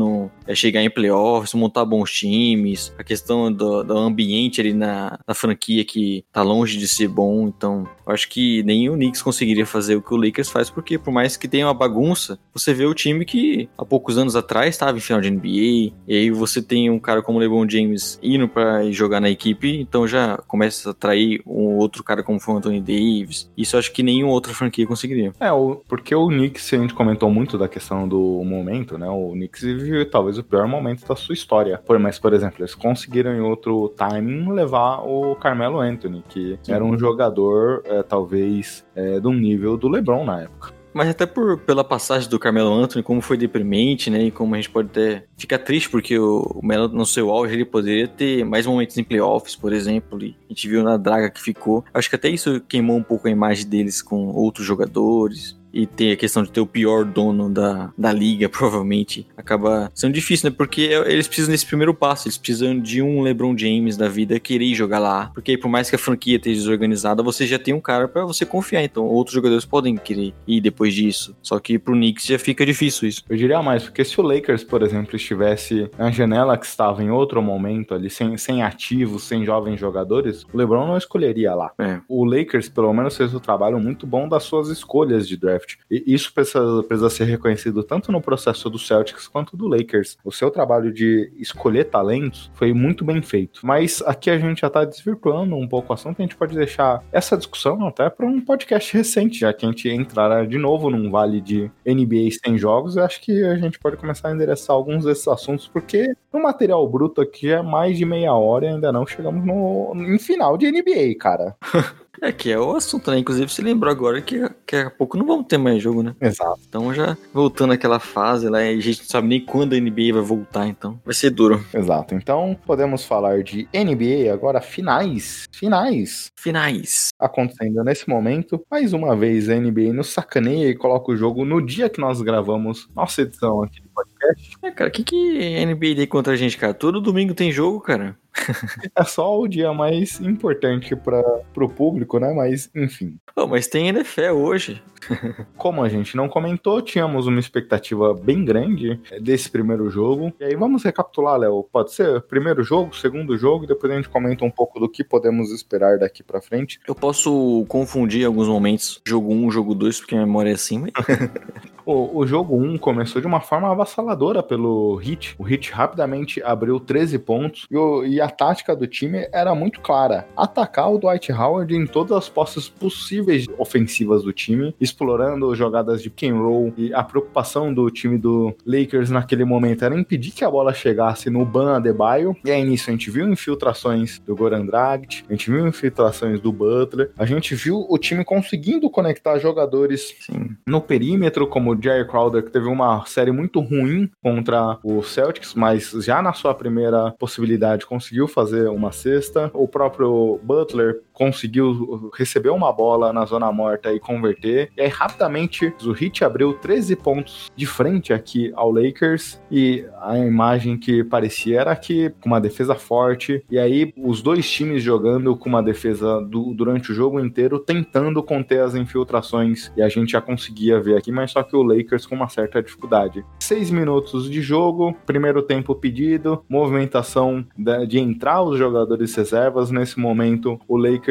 é, chegar em playoffs, montar bons times, a questão do, do ambiente ali na, na franquia que tá longe de ser bom. Então, acho que nem o Knicks conseguiria fazer o que o Lakers faz, porque por mais que tenha uma bagunça, você vê o time que há poucos anos atrás estava em final de NBA, e aí você tem um cara como o LeBron James indo para jogar na equipe, então já começa a atrair um outro cara como foi o Anthony Davis. Isso acho que nenhuma outra franquia conseguiria. É, porque o Knicks, a gente comentou muito da questão do momento, né? O Knicks talvez o pior momento da sua história. Por, mas, por exemplo, eles conseguiram em outro timing levar o Carmelo Anthony, que era um jogador, é, talvez, é, um nível do LeBron na época. Mas até por, pela passagem do Carmelo Anthony, como foi deprimente, né? E como a gente pode até ficar triste, porque o, o Melo no seu auge ele poderia ter mais momentos em playoffs, por exemplo. E a gente viu na draga que ficou. Acho que até isso queimou um pouco a imagem deles com outros jogadores. E tem a questão de ter o pior dono da, da liga, (laughs) provavelmente. Acaba sendo difícil, né? Porque eles precisam desse primeiro passo. Eles precisam de um LeBron James da vida querer jogar lá. Porque aí, por mais que a franquia esteja desorganizada, você já tem um cara pra você confiar. Então, outros jogadores podem querer ir depois disso. Só que pro Knicks já fica difícil isso. Eu diria mais, porque se o Lakers, por exemplo, estivesse na janela que estava em outro momento ali, sem, sem ativos, sem jovens jogadores, o LeBron não escolheria lá. É. O Lakers, pelo menos, fez o trabalho muito bom das suas escolhas de draft. E isso precisa, precisa ser reconhecido tanto no processo do Celtics quanto do Lakers. O seu trabalho de escolher talentos foi muito bem feito. Mas aqui a gente já tá desvirtuando um pouco o assunto, a gente pode deixar essa discussão até para um podcast recente, já que a gente entrará de novo num vale de NBA sem jogos, eu acho que a gente pode começar a endereçar alguns desses assuntos, porque no material bruto aqui é mais de meia hora e ainda não chegamos no, em final de NBA, cara. (laughs) É que é o assunto, né? Inclusive, você lembrou agora que daqui a pouco não vamos ter mais jogo, né? Exato. Então, já voltando àquela fase lá, a gente não sabe nem quando a NBA vai voltar, então vai ser duro. Exato. Então, podemos falar de NBA agora, finais. Finais. Finais. Acontecendo nesse momento. Mais uma vez, a NBA nos sacaneia e coloca o jogo no dia que nós gravamos nossa edição aqui do podcast. É, cara, o que, que a NBA tem contra a gente, cara? Todo domingo tem jogo, cara. (laughs) É só o dia mais importante para o público, né? Mas, enfim. Pô, mas tem NFL hoje. (laughs) Como a gente não comentou, tínhamos uma expectativa bem grande desse primeiro jogo. E aí vamos recapitular, Léo. Pode ser primeiro jogo, segundo jogo, e depois a gente comenta um pouco do que podemos esperar daqui para frente. Eu posso confundir em alguns momentos jogo 1, jogo 2, porque a memória é assim, mas... (laughs) O, o jogo 1 começou de uma forma avassaladora pelo Heat. O Heat rapidamente abriu 13 pontos e, o- e a tática do time era muito clara: atacar o Dwight Howard em todas as posses possíveis ofensivas do time, explorando jogadas de pick and roll. E a preocupação do time do Lakers naquele momento era impedir que a bola chegasse no Ban Adebayo. E aí nisso a gente viu infiltrações do Goran Dragic, a gente viu infiltrações do Butler, a gente viu o time conseguindo conectar jogadores Sim. no perímetro, como o Jerry Crowder, que teve uma série muito ruim contra o Celtics, mas já na sua primeira possibilidade conseguiu fazer uma cesta. O próprio Butler conseguiu receber uma bola na zona morta e converter. E aí, rapidamente, o Heat abriu 13 pontos de frente aqui ao Lakers. E a imagem que parecia era que com uma defesa forte. E aí, os dois times jogando com uma defesa do- durante o jogo inteiro, tentando conter as infiltrações. E a gente já conseguia ver aqui, mas só que o Lakers com uma certa dificuldade. Seis minutos de jogo, primeiro tempo pedido, movimentação de entrar os jogadores reservas. Nesse momento, o Lakers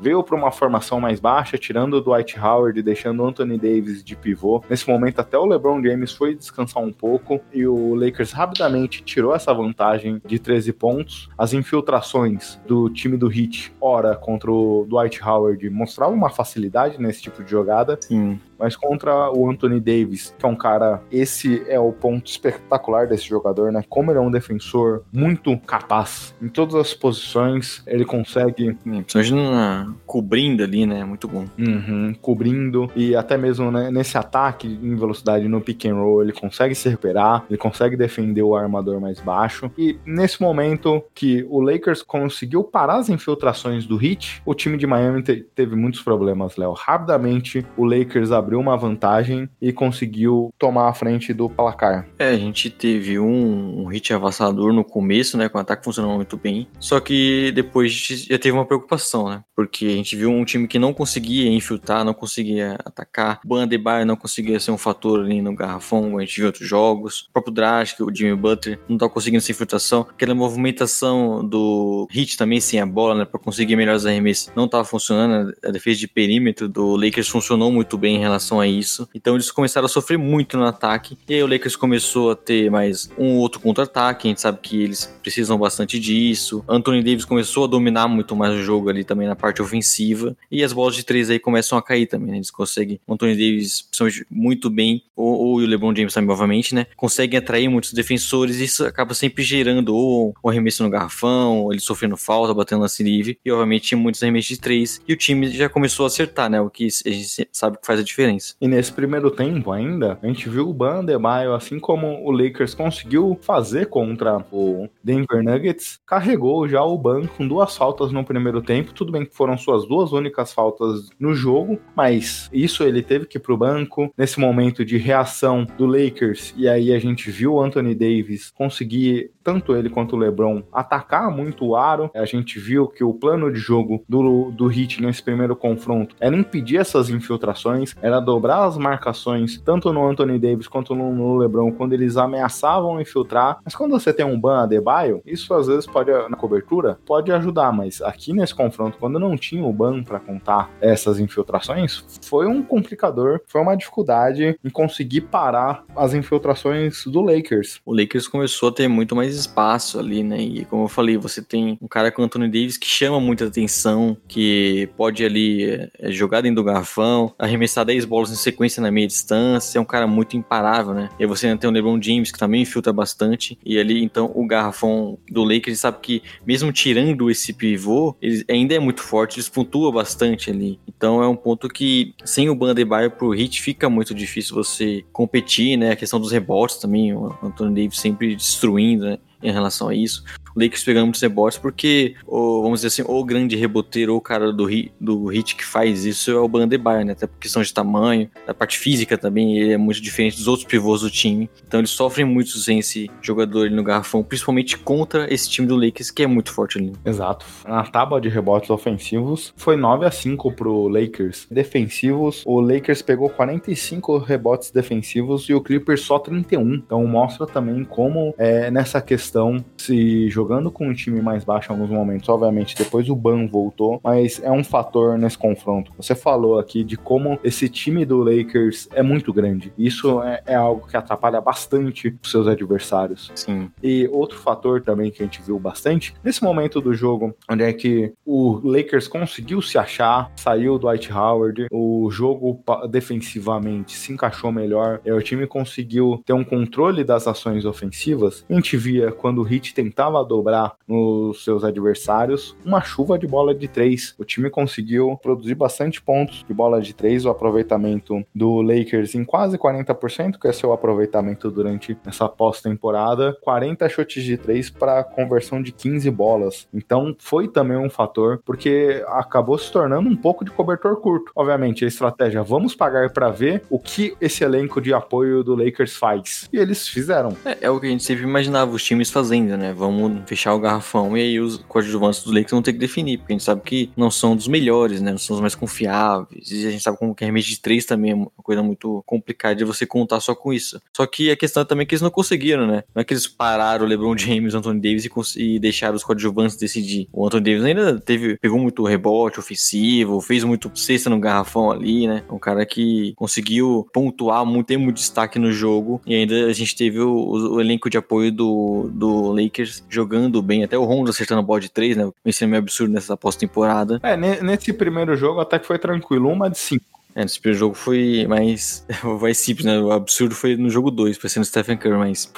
veio para uma formação mais baixa, tirando o Dwight Howard e deixando o Anthony Davis de pivô. Nesse momento, até o LeBron James foi descansar um pouco e o Lakers rapidamente tirou essa vantagem de 13 pontos. As infiltrações do time do Heat, ora contra o Dwight Howard, mostravam uma facilidade nesse tipo de jogada. Sim. Mas contra o Anthony Davis, que é um cara, esse é o ponto espetacular desse jogador, né? Como ele é um defensor muito capaz em todas as posições, ele consegue. Principalmente na... cobrindo ali, né? Muito bom. Uhum, cobrindo e até mesmo né, nesse ataque em velocidade no pick and roll, ele consegue se recuperar, ele consegue defender o armador mais baixo. E nesse momento que o Lakers conseguiu parar as infiltrações do Heat, o time de Miami te teve muitos problemas, Léo. Rapidamente o Lakers abriu uma vantagem e conseguiu tomar a frente do placar. É, a gente teve um, um hit avassalador no começo, né? Com o ataque funcionando muito bem. Só que depois já teve uma preocupação, né? Porque a gente viu um time que não conseguia infiltrar, não conseguia atacar. O Bandebaio não conseguia ser um fator ali no garrafão, a gente viu outros jogos. O próprio Dragic, o Jimmy Butler, não tá conseguindo essa infiltração. Aquela movimentação do Hit também sem a bola, né? Pra conseguir melhores arremessos, não tava funcionando. A defesa de perímetro do Lakers funcionou muito bem em relação a isso. Então eles começaram a sofrer muito no ataque. E aí o Lakers começou a ter mais um outro contra-ataque. A gente sabe que eles precisam bastante disso. Anthony Davis começou a dominar muito mais o jogo ali também na parte ofensiva. E as bolas de três aí começam a cair também, né? Eles conseguem. O Anthony Davis, principalmente, muito bem. Ou, ou o LeBron James também, né? Conseguem atrair muitos defensores. E isso acaba sempre gerando ou um arremesso no garrafão, ou ele sofrendo falta, batendo lance livre. E obviamente muitos arremessos de três. E o time já começou a acertar, né? O que a gente sabe que faz a diferença. E nesse primeiro tempo ainda, a gente viu o Bandebaio, assim como o Lakers conseguiu fazer contra o Denver Nuggets, carregou já o banco com duas faltas no primeiro tempo. Tudo bem que foram suas duas únicas faltas no jogo, mas isso ele teve que ir pro banco nesse momento de reação do Lakers. E aí a gente viu o Anthony Davis conseguir tanto ele quanto o LeBron atacar muito o aro. A gente viu que o plano de jogo do, do Heat nesse primeiro confronto era impedir essas infiltrações, era dobrar as marcações tanto no Anthony Davis quanto no, LeBron quando eles ameaçavam infiltrar. Mas quando você tem um Ban Adebayo, isso às vezes pode na cobertura pode ajudar, mas aqui nesse confronto quando não tinha o Ban para contar essas infiltrações, foi um complicador, foi uma dificuldade em conseguir parar as infiltrações do Lakers. O Lakers começou a ter muito mais espaço ali, né? E como eu falei, você tem um cara com o Anthony Davis que chama muita atenção, que pode ali é, jogar dentro do garrafão, arremessar 10 bolas em sequência na meia distância, é um cara muito imparável, né? E aí você ainda tem o LeBron James que também infiltra bastante, e ali então o garrafão do Lakers sabe que mesmo tirando esse pivô, ele ainda é muito forte, eles pontuam bastante ali. Então é um ponto que sem o Bandebaio pro Hit fica muito difícil você competir, né? A questão dos rebotes também, o Anthony Davis sempre destruindo, né? em relação a isso. Lakers pegando muitos rebotes porque, o, vamos dizer assim, o grande reboteiro ou o cara do, do hit que faz isso é o Bandebaio, né? Até por questão de tamanho, da parte física também, ele é muito diferente dos outros pivôs do time. Então eles sofrem muito sem esse jogador ali no garrafão, principalmente contra esse time do Lakers que é muito forte ali. Exato. Na tábua de rebotes ofensivos foi 9 a 5 pro Lakers. Defensivos, o Lakers pegou 45 rebotes defensivos e o Clippers só 31. Então mostra também como é, nessa questão se jogando com um time mais baixo em alguns momentos, obviamente depois o Ban voltou, mas é um fator nesse confronto. Você falou aqui de como esse time do Lakers é muito grande. Isso é, é algo que atrapalha bastante os seus adversários. Sim. E outro fator também que a gente viu bastante, nesse momento do jogo, onde é que o Lakers conseguiu se achar, saiu do Dwight Howard, o jogo defensivamente se encaixou melhor, e o time conseguiu ter um controle das ações ofensivas. A gente via quando o Heat tentava dobrar nos seus adversários, uma chuva de bola de três. O time conseguiu produzir bastante pontos de bola de três, o aproveitamento do Lakers em quase 40%, que é seu aproveitamento durante essa pós-temporada, 40 chutes de três para conversão de 15 bolas. Então foi também um fator, porque acabou se tornando um pouco de cobertor curto. Obviamente, a estratégia, vamos pagar para ver o que esse elenco de apoio do Lakers faz. E eles fizeram. É, é o que a gente sempre imaginava os times fazendo, né? Vamos fechar o garrafão e aí os coadjuvantes dos Lakers vão ter que definir, porque a gente sabe que não são dos melhores, né? Não são os mais confiáveis. E a gente sabe como que arremesso de três também é uma coisa muito complicada de você contar só com isso. Só que a questão também é que eles não conseguiram, né? Não é que eles pararam o LeBron James, o Anthony Davis e, e deixaram os coadjuvantes decidir. O Anthony Davis ainda teve, pegou muito rebote ofensivo, fez muito cesta no garrafão ali, né? Um cara que conseguiu pontuar, muito, ter muito destaque no jogo. E ainda a gente teve o, o, o elenco de apoio do, do Lakers jogando bem. Até o Rondo acertando a bola de três, né? Isso é meio absurdo nessa pós-temporada. É, nesse primeiro jogo até que foi tranquilo, uma de cinco. É, nesse primeiro jogo foi mais, (laughs) mais simples, né? O absurdo foi no jogo 2, parecendo Stephen Curry, mas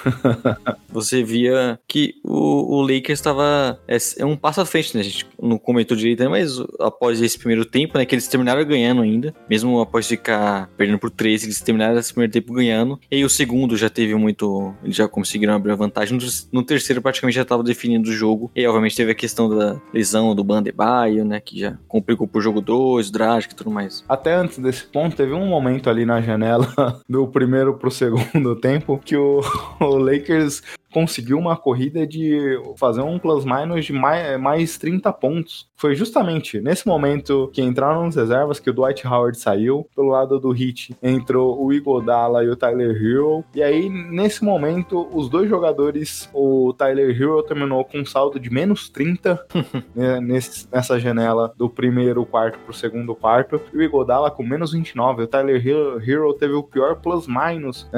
(laughs) você via que o, o Lakers estava é, é, um passo à frente, né? A gente não comentou direito, né? mas após esse primeiro tempo, né, que eles terminaram ganhando ainda, mesmo após ficar perdendo por 13, eles terminaram esse primeiro tempo ganhando. E aí o segundo já teve muito, eles já conseguiram abrir a vantagem. No, no terceiro praticamente já estava definindo o jogo. E obviamente teve a questão da lesão do Bandebaio, né, que já complicou pro jogo 2, Dragic e tudo mais. Até antes desse ponto, teve um momento ali na janela (laughs) do primeiro pro segundo (laughs) tempo que o, o Lakers conseguiu uma corrida de fazer um plus-minus de mais, mais 30 pontos. Foi justamente nesse momento que entraram as reservas que o Dwight Howard saiu. Pelo lado do Heat entrou o Igodala e o Tyler Hero. E aí, nesse momento, os dois jogadores, o Tyler Hero terminou com um saldo de menos 30 (laughs) né, nesse, nessa janela do primeiro quarto pro segundo quarto. E o Igodala com menos 29. O Tyler Hero teve o pior plus-minus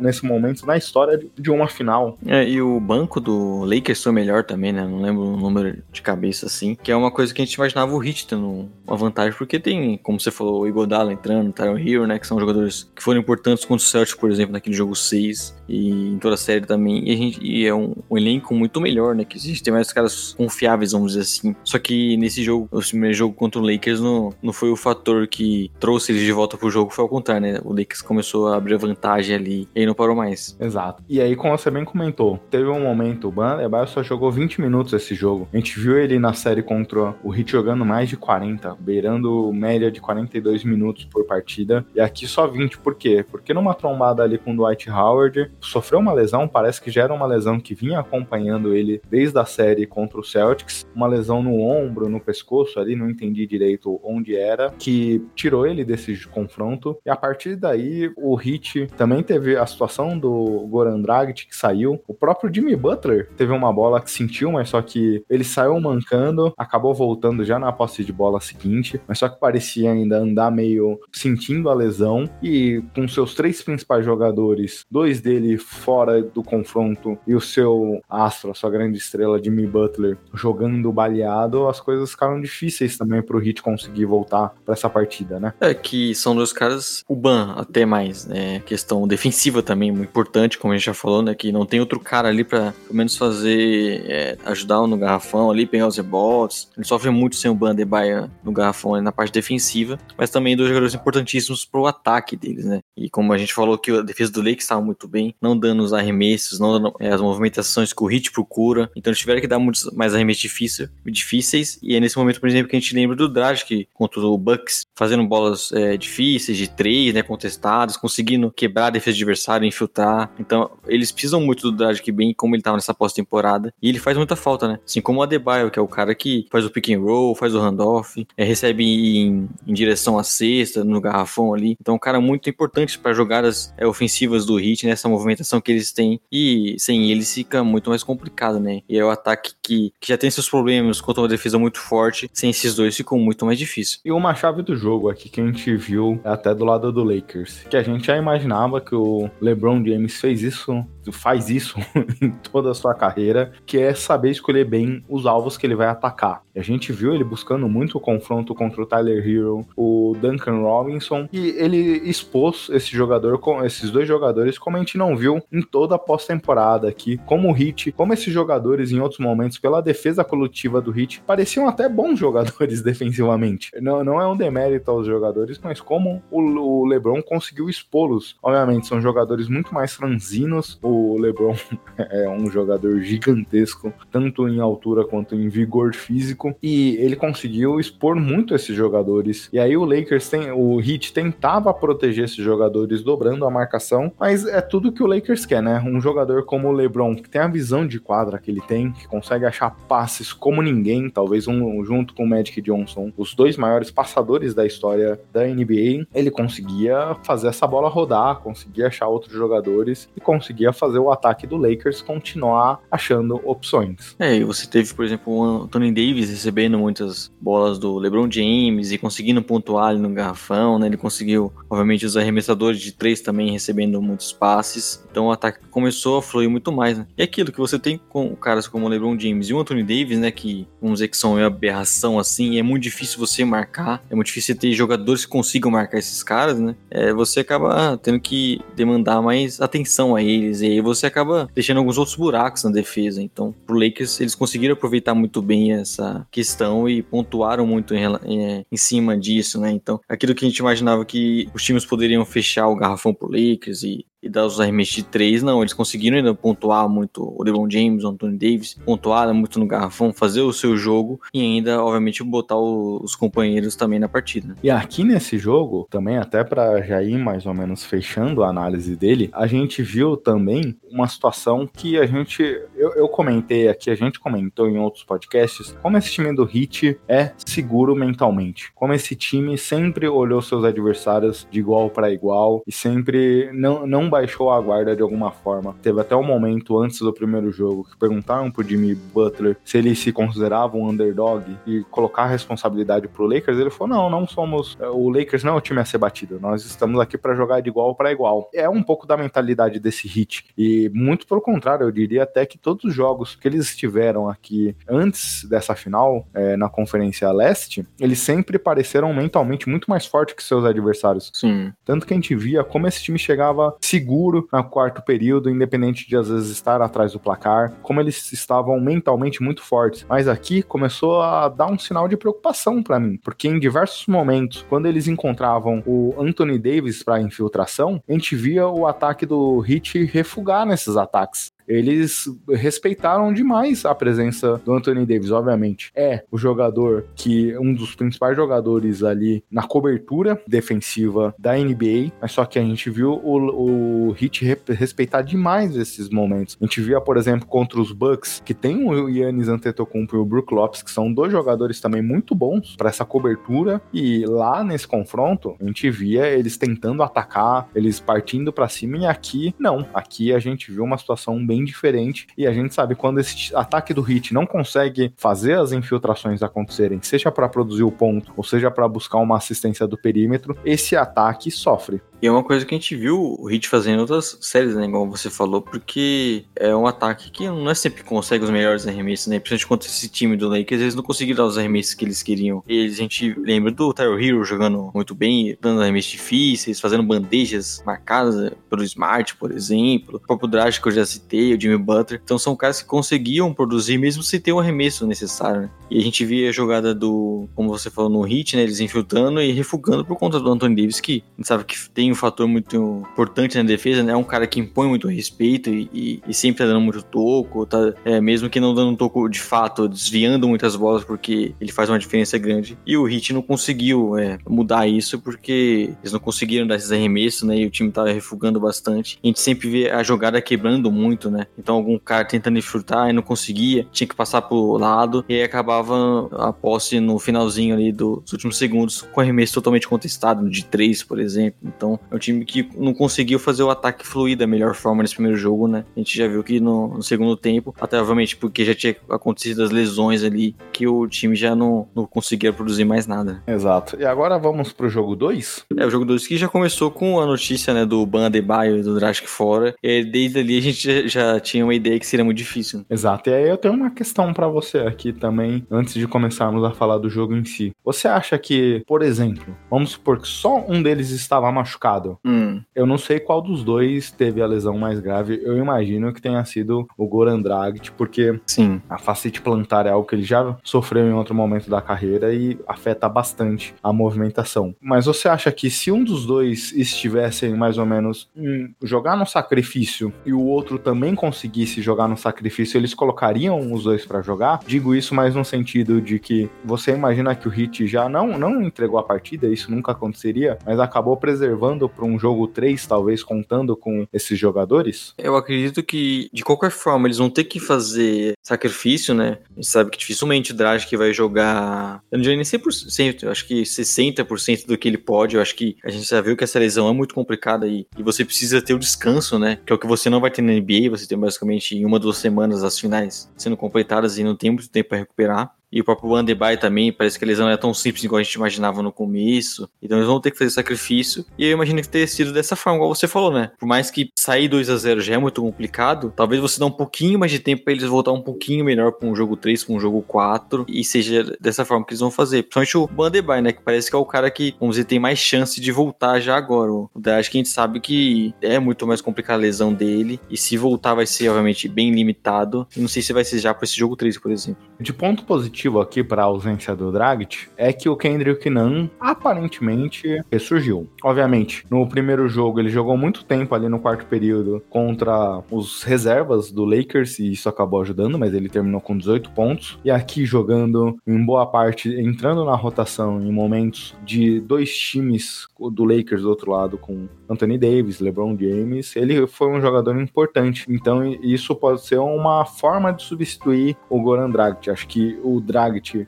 nesse momento na história de, de uma final. É, e o banco do Lakers foi melhor também, né? Não lembro o número de cabeça assim. Que é uma coisa que a gente imaginava o Heat tendo uma vantagem, porque tem, como você falou, o Igodala entrando, o Tyron Hero, né? Que são jogadores que foram importantes contra o Celtics, por exemplo, naquele jogo 6 e em toda a série também. E, a gente, e é um, um, elenco muito melhor, né? Que gente tem mais caras confiáveis, vamos dizer assim. Só que nesse jogo, o primeiro jogo contra o Lakers não, não foi o fator que trouxe eles de volta pro jogo, foi ao contrário, né? O Lakers começou a abrir vantagem ali e aí não parou mais. Exato. E aí, como você bem comentou, teve um momento, o Bandebaio só jogou 20 minutos esse jogo. A gente viu ele na série contra o Heat jogando mais de 40, beirando média de 42 minutos por partida. E aqui só 20, por quê? Porque numa trombada ali com o Dwight Howard, sofreu uma lesão, parece que já era uma lesão que vinha acompanhando ele desde a série contra o Celtics, uma lesão no ombro, no pescoço ali, não entendi direito onde era, que tirou ele desse confronto. E a partir daí, o Heat também teve a situação do Goran Dragic que saiu, o próprio Jimmy Butler teve uma bola que sentiu, mas só que ele saiu mancando, acabou voltando já na posse de bola seguinte, mas só que parecia ainda andar meio sentindo a lesão e com seus três principais jogadores, dois dele fora do confronto e o seu astro, a sua grande estrela Jimmy Butler jogando baleado, as coisas ficaram difíceis também pro Heat conseguir voltar para essa partida, né? É que são dois caras, o Ban até mais, né? Questão defensiva também muito importante, como a gente já falou, né? Que não tem outro cara ali para pelo menos fazer, é, ajudar no garrafão ali, pegar os rebotes. Ele sofre muito sem o Bandebaia no garrafão na parte defensiva, mas também dois jogadores importantíssimos pro ataque deles, né? E como a gente falou que a defesa do Lakers estava muito bem, não dando os arremessos, não dando é, as movimentações que o Hit procura, então eles tiveram que dar muitos mais arremessos difíceis, difíceis e é nesse momento, por exemplo, que a gente lembra do Dragic contra o Bucks, fazendo bolas é, difíceis, de três, né, contestadas, conseguindo quebrar a defesa do adversário, infiltrar. Então, eles precisam muito do Dragic bem, como ele estava nessa pós-temporada, e ele faz muita falta, né? Assim como o Adebayo, que é o cara que faz o pick and roll, faz o handoff, é, recebe em, em, direção à cesta, no garrafão ali. Então, um cara muito importante para jogadas é, ofensivas do Heat, nessa né? movimentação que eles têm, e sem eles fica muito mais complicado, né? E é o ataque que, que já tem seus problemas contra uma defesa muito forte, sem esses dois ficou muito mais difícil. E uma chave do jogo aqui que a gente viu até do lado do Lakers, que a gente já imaginava que o LeBron James fez isso, faz isso (laughs) em toda a sua carreira, que é saber escolher bem os alvos que ele vai atacar. A gente viu ele buscando muito o confronto contra o Tyler Hero, o Duncan Robinson, e ele expôs esse jogador, esses dois jogadores, como a gente não viu em toda a pós-temporada aqui, como o Hit, como esses jogadores em outros momentos, pela defesa coletiva do Hit, pareciam até bons (laughs) jogadores defensivamente. Não, não é um demérito aos jogadores, mas como o, o LeBron conseguiu expô-los. Obviamente, são jogadores muito mais franzinos. O LeBron (laughs) é um jogador gigantesco, tanto em altura quanto em vigor físico, e ele conseguiu expor muito esses jogadores. E aí o Lakers tem, o Heat tentava proteger esses jogadores dobrando a marcação, mas é tudo que o Lakers quer, né? Um jogador como o LeBron, que tem a visão de quadra que ele tem, que consegue achar passes como ninguém, talvez um junto com o Magic Johnson, os dois maiores passadores da história da NBA, ele conseguia fazer essa bola rodar, conseguia achar outros jogadores e conseguia fazer o ataque do Lakers continuar achando opções. É, e você teve, por exemplo, o Anthony Davis recebendo muitas bolas do LeBron James e conseguindo pontuar ali no garrafão, né? Ele conseguiu, obviamente, os arremessadores de três também recebendo muitos passes. Então o ataque começou a fluir muito mais, né? E aquilo que você tem com caras como o LeBron James e o Anthony Davis, né? Que vamos dizer que são uma aberração assim, é muito difícil você marcar, é muito difícil ter jogadores que consigam marcar esses caras, né? É, você acaba tendo que demandar mais atenção a eles, e aí você acaba deixando alguns outros buracos na defesa. Então, pro Lakers, eles conseguiram aproveitar muito bem essa questão e pontuaram muito em, em, em cima disso, né? Então, aquilo que a gente imaginava que os times poderiam fechar o garrafão pro Lakers e e dar os arremessos de três, não. Eles conseguiram ainda pontuar muito o LeBron James, o Anthony Davis, pontuar muito no garrafão, fazer o seu jogo e ainda, obviamente, botar o, os companheiros também na partida. E aqui nesse jogo, também até para já ir mais ou menos fechando a análise dele, a gente viu também uma situação que a gente, eu, eu comentei aqui, a gente comentou em outros podcasts, como esse time do Heat é seguro mentalmente, como esse time sempre olhou seus adversários de igual para igual e sempre não, não baixou a guarda de alguma forma. Teve até um momento antes do primeiro jogo que perguntaram pro Jimmy Butler se ele se considerava um underdog e colocar a responsabilidade pro Lakers. Ele falou: não, não somos. Eh, o Lakers não é o time a ser batido. Nós estamos aqui para jogar de igual para igual. É um pouco da mentalidade desse hit. E muito pelo contrário, eu diria até que todos os jogos que eles estiveram aqui antes dessa final, é, na Conferência Leste, eles sempre pareceram mentalmente muito mais fortes que seus adversários. Sim. Tanto que a gente via como esse time chegava seguro seguro no quarto período, independente de às vezes estar atrás do placar, como eles estavam mentalmente muito fortes. Mas aqui começou a dar um sinal de preocupação para mim, porque em diversos momentos, quando eles encontravam o Anthony Davis para infiltração, a gente via o ataque do Hit refugar nesses ataques eles respeitaram demais a presença do Anthony Davis, obviamente. É o jogador que um dos principais jogadores ali na cobertura defensiva da NBA, mas só que a gente viu o, o Hit respeitar demais esses momentos. A gente via, por exemplo, contra os Bucks, que tem o Yannis Antetokounmpo e o Brook Lopes, que são dois jogadores também muito bons para essa cobertura, e lá nesse confronto, a gente via eles tentando atacar, eles partindo para cima, e aqui não. Aqui a gente viu uma situação bem bem diferente. E a gente sabe quando esse ataque do Hit não consegue fazer as infiltrações acontecerem, seja para produzir o ponto ou seja para buscar uma assistência do perímetro, esse ataque sofre. E é uma coisa que a gente viu o Hit fazendo em outras séries, né? Igual você falou, porque é um ataque que não é sempre que consegue os melhores arremessos, né? Principalmente contra esse time do Lakers, eles não conseguiram dar os arremessos que eles queriam. Eles, a gente lembra do Tyler Hero jogando muito bem, dando arremessos difíceis, fazendo bandejas marcadas pelo Smart, por exemplo. O próprio Dragic que eu já citei, o Jimmy Butler. Então são caras que conseguiam produzir mesmo sem ter o arremesso necessário, né? E a gente via a jogada do, como você falou, no Hit, né? Eles infiltrando e refugando por conta do Anthony Davis, que a gente sabe que tem um fator muito importante na defesa, né? É um cara que impõe muito respeito e, e, e sempre tá dando muito toco, tá, é, mesmo que não dando um toco de fato, desviando muitas bolas porque ele faz uma diferença grande. E o Hit não conseguiu é, mudar isso porque eles não conseguiram dar esses arremessos, né? E o time tava refugando bastante. A gente sempre vê a jogada quebrando muito, né? Então algum cara tentando infiltrar e não conseguia, tinha que passar pro lado e aí acabava a posse no finalzinho ali dos últimos segundos com arremesso totalmente contestado, de três, por exemplo. Então é um time que não conseguiu fazer o ataque fluir da melhor forma nesse primeiro jogo, né? A gente já viu que no, no segundo tempo, até obviamente porque já tinha acontecido as lesões ali, que o time já não, não conseguia produzir mais nada. Exato. E agora vamos pro jogo 2? É, o jogo 2 que já começou com a notícia, né, do Ban Adebayo e do Dragic fora. E desde ali a gente já, já tinha uma ideia que seria muito difícil. Exato. E aí eu tenho uma questão para você aqui também, antes de começarmos a falar do jogo em si. Você acha que, por exemplo, vamos supor que só um deles estava machucado, Hum. Eu não sei qual dos dois teve a lesão mais grave. Eu imagino que tenha sido o Goran Dragic, porque Sim. a facite plantar é algo que ele já sofreu em outro momento da carreira e afeta bastante a movimentação. Mas você acha que se um dos dois estivessem mais ou menos hum, jogar no sacrifício e o outro também conseguisse jogar no sacrifício, eles colocariam os dois para jogar? Digo isso mais no sentido de que você imagina que o Hit já não não entregou a partida, isso nunca aconteceria, mas acabou preservando para um jogo 3, talvez contando com esses jogadores? Eu acredito que, de qualquer forma, eles vão ter que fazer sacrifício, né? A gente sabe que dificilmente o Dragic vai jogar. Eu não diria nem 100%, eu acho que 60% do que ele pode. Eu acho que a gente já viu que essa lesão é muito complicada e, e você precisa ter o descanso, né? Que é o que você não vai ter na NBA. Você tem basicamente em uma, duas semanas as finais sendo completadas e não tem muito tempo para recuperar. E o próprio Bandebay também, parece que a lesão não é tão simples igual a gente imaginava no começo. Então eles vão ter que fazer sacrifício. E eu imagino que tenha sido dessa forma, igual você falou, né? Por mais que sair 2 a 0 já é muito complicado, talvez você dê um pouquinho mais de tempo para eles voltar um pouquinho melhor com o jogo 3, com o jogo 4. E seja dessa forma que eles vão fazer. Principalmente o Bandebay, né? Que parece que é o cara que, vamos dizer, tem mais chance de voltar já agora. O Acho que a gente sabe que é muito mais complicada a lesão dele. E se voltar, vai ser, obviamente, bem limitado. E não sei se vai ser já para esse jogo 3, por exemplo. De ponto positivo aqui para a ausência do Dragic é que o Kendrick Nunn aparentemente ressurgiu. Obviamente, no primeiro jogo ele jogou muito tempo ali no quarto período contra os reservas do Lakers e isso acabou ajudando, mas ele terminou com 18 pontos. E aqui jogando em boa parte, entrando na rotação em momentos de dois times do Lakers do outro lado com Anthony Davis, LeBron James, ele foi um jogador importante. Então isso pode ser uma forma de substituir o Goran Dragic. Acho que o